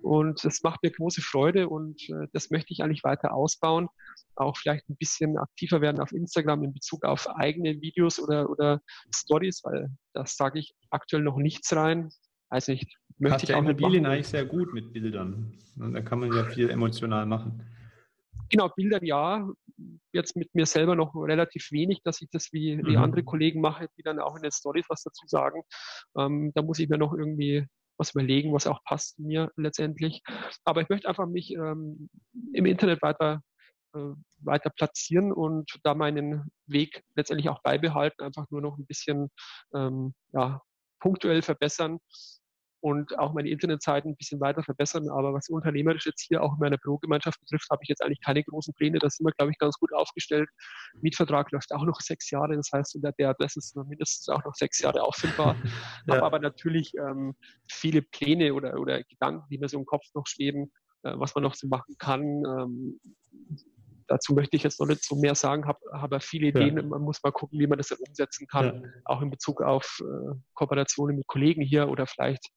und es macht mir große Freude und äh, das möchte ich eigentlich weiter ausbauen. Auch vielleicht ein bisschen aktiver werden auf Instagram in Bezug auf eigene Videos oder, oder Stories, weil das sage ich aktuell noch nichts rein. Weiß nicht. Möchte Passt ich ja auch Immobilien eigentlich sehr gut mit Bildern. Da kann man ja viel emotional machen. Genau, Bildern ja. Jetzt mit mir selber noch relativ wenig, dass ich das wie, wie mhm. andere Kollegen mache, die dann auch in den Stories was dazu sagen. Ähm, da muss ich mir noch irgendwie was überlegen, was auch passt mir letztendlich. Aber ich möchte einfach mich ähm, im Internet weiter äh, weiter platzieren und da meinen Weg letztendlich auch beibehalten, einfach nur noch ein bisschen ähm, ja, punktuell verbessern und auch meine Internetseiten ein bisschen weiter verbessern. Aber was unternehmerisch jetzt hier auch in meiner Bürogemeinschaft betrifft, habe ich jetzt eigentlich keine großen Pläne. Da sind wir, glaube ich, ganz gut aufgestellt. Mietvertrag läuft auch noch sechs Jahre. Das heißt, unter der Adresse ist mindestens auch noch sechs Jahre auffindbar. [laughs] ja. Habe aber natürlich ähm, viele Pläne oder, oder Gedanken, die mir so im Kopf noch schweben, äh, was man noch so machen kann. Ähm, dazu möchte ich jetzt noch nicht so mehr sagen, habe aber viele Ideen. Ja. Man muss mal gucken, wie man das dann umsetzen kann, ja. auch in Bezug auf äh, Kooperationen mit Kollegen hier oder vielleicht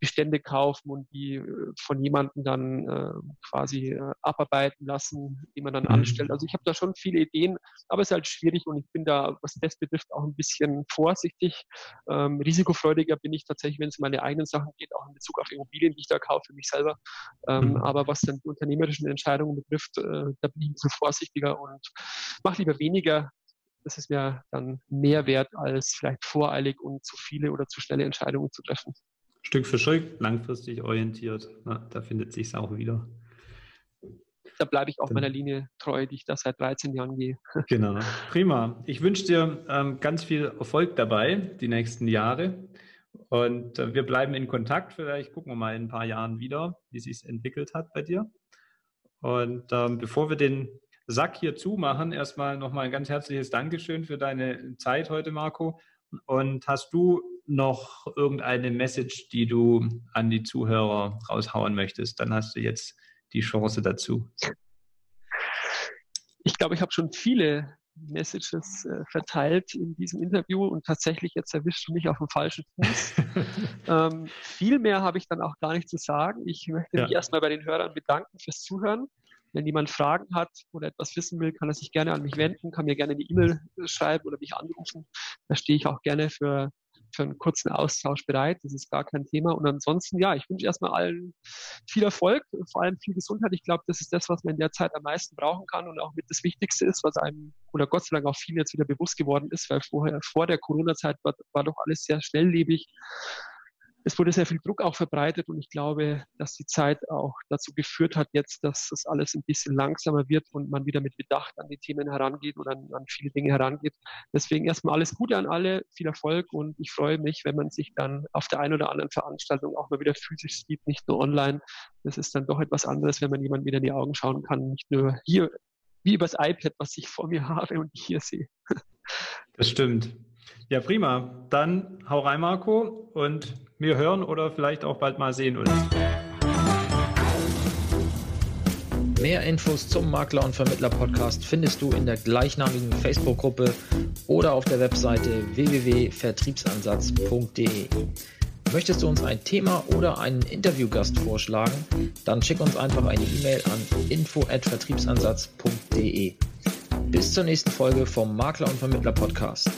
Bestände kaufen und die äh, von jemandem dann äh, quasi äh, abarbeiten lassen, die man dann mhm. anstellt. Also ich habe da schon viele Ideen, aber es ist halt schwierig und ich bin da, was das betrifft, auch ein bisschen vorsichtig. Ähm, risikofreudiger bin ich tatsächlich, wenn es um meine eigenen Sachen geht, auch in Bezug auf Immobilien, die ich da kaufe für mich selber. Ähm, mhm. Aber was dann die unternehmerischen Entscheidungen betrifft, äh, da bin ich ein bisschen vorsichtiger und mache lieber weniger, das ist mir dann mehr wert, als vielleicht voreilig und zu viele oder zu schnelle Entscheidungen zu treffen. Stück für Stück, langfristig orientiert. Na, da findet sich es auch wieder. Da bleibe ich auch meiner Linie treu, die ich da seit 13 Jahren gehe. [laughs] Genau, prima. Ich wünsche dir ähm, ganz viel Erfolg dabei, die nächsten Jahre. Und äh, wir bleiben in Kontakt. Vielleicht gucken wir mal in ein paar Jahren wieder, wie sich entwickelt hat bei dir. Und ähm, bevor wir den Sack hier zumachen, erstmal nochmal ein ganz herzliches Dankeschön für deine Zeit heute, Marco. Und hast du noch irgendeine Message, die du an die Zuhörer raushauen möchtest? Dann hast du jetzt die Chance dazu. Ich glaube, ich habe schon viele Messages äh, verteilt in diesem Interview und tatsächlich jetzt erwischt du mich auf dem falschen Fuß. [laughs] ähm, viel mehr habe ich dann auch gar nicht zu sagen. Ich möchte ja. mich erstmal bei den Hörern bedanken fürs Zuhören. Wenn jemand Fragen hat oder etwas wissen will, kann er sich gerne an mich wenden, kann mir gerne eine E-Mail schreiben oder mich anrufen. Da stehe ich auch gerne für für einen kurzen Austausch bereit. Das ist gar kein Thema. Und ansonsten, ja, ich wünsche erstmal allen viel Erfolg, vor allem viel Gesundheit. Ich glaube, das ist das, was man in der Zeit am meisten brauchen kann und auch mit das Wichtigste ist, was einem oder Gott sei Dank auch vielen jetzt wieder bewusst geworden ist, weil vorher, vor der Corona-Zeit war, war doch alles sehr schnelllebig es wurde sehr viel Druck auch verbreitet und ich glaube, dass die Zeit auch dazu geführt hat jetzt, dass das alles ein bisschen langsamer wird und man wieder mit Bedacht an die Themen herangeht oder an, an viele Dinge herangeht. Deswegen erstmal alles Gute an alle, viel Erfolg und ich freue mich, wenn man sich dann auf der einen oder anderen Veranstaltung auch mal wieder physisch sieht, nicht nur online. Das ist dann doch etwas anderes, wenn man jemandem wieder in die Augen schauen kann, nicht nur hier wie übers iPad, was ich vor mir [laughs] habe und hier sehe. Das stimmt. Ja, prima. Dann hau rein, Marco, und wir hören oder vielleicht auch bald mal sehen uns. Mehr Infos zum Makler und Vermittler Podcast findest du in der gleichnamigen Facebook-Gruppe oder auf der Webseite www.vertriebsansatz.de. Möchtest du uns ein Thema oder einen Interviewgast vorschlagen? Dann schick uns einfach eine E-Mail an info@vertriebsansatz.de. Bis zur nächsten Folge vom Makler und Vermittler Podcast.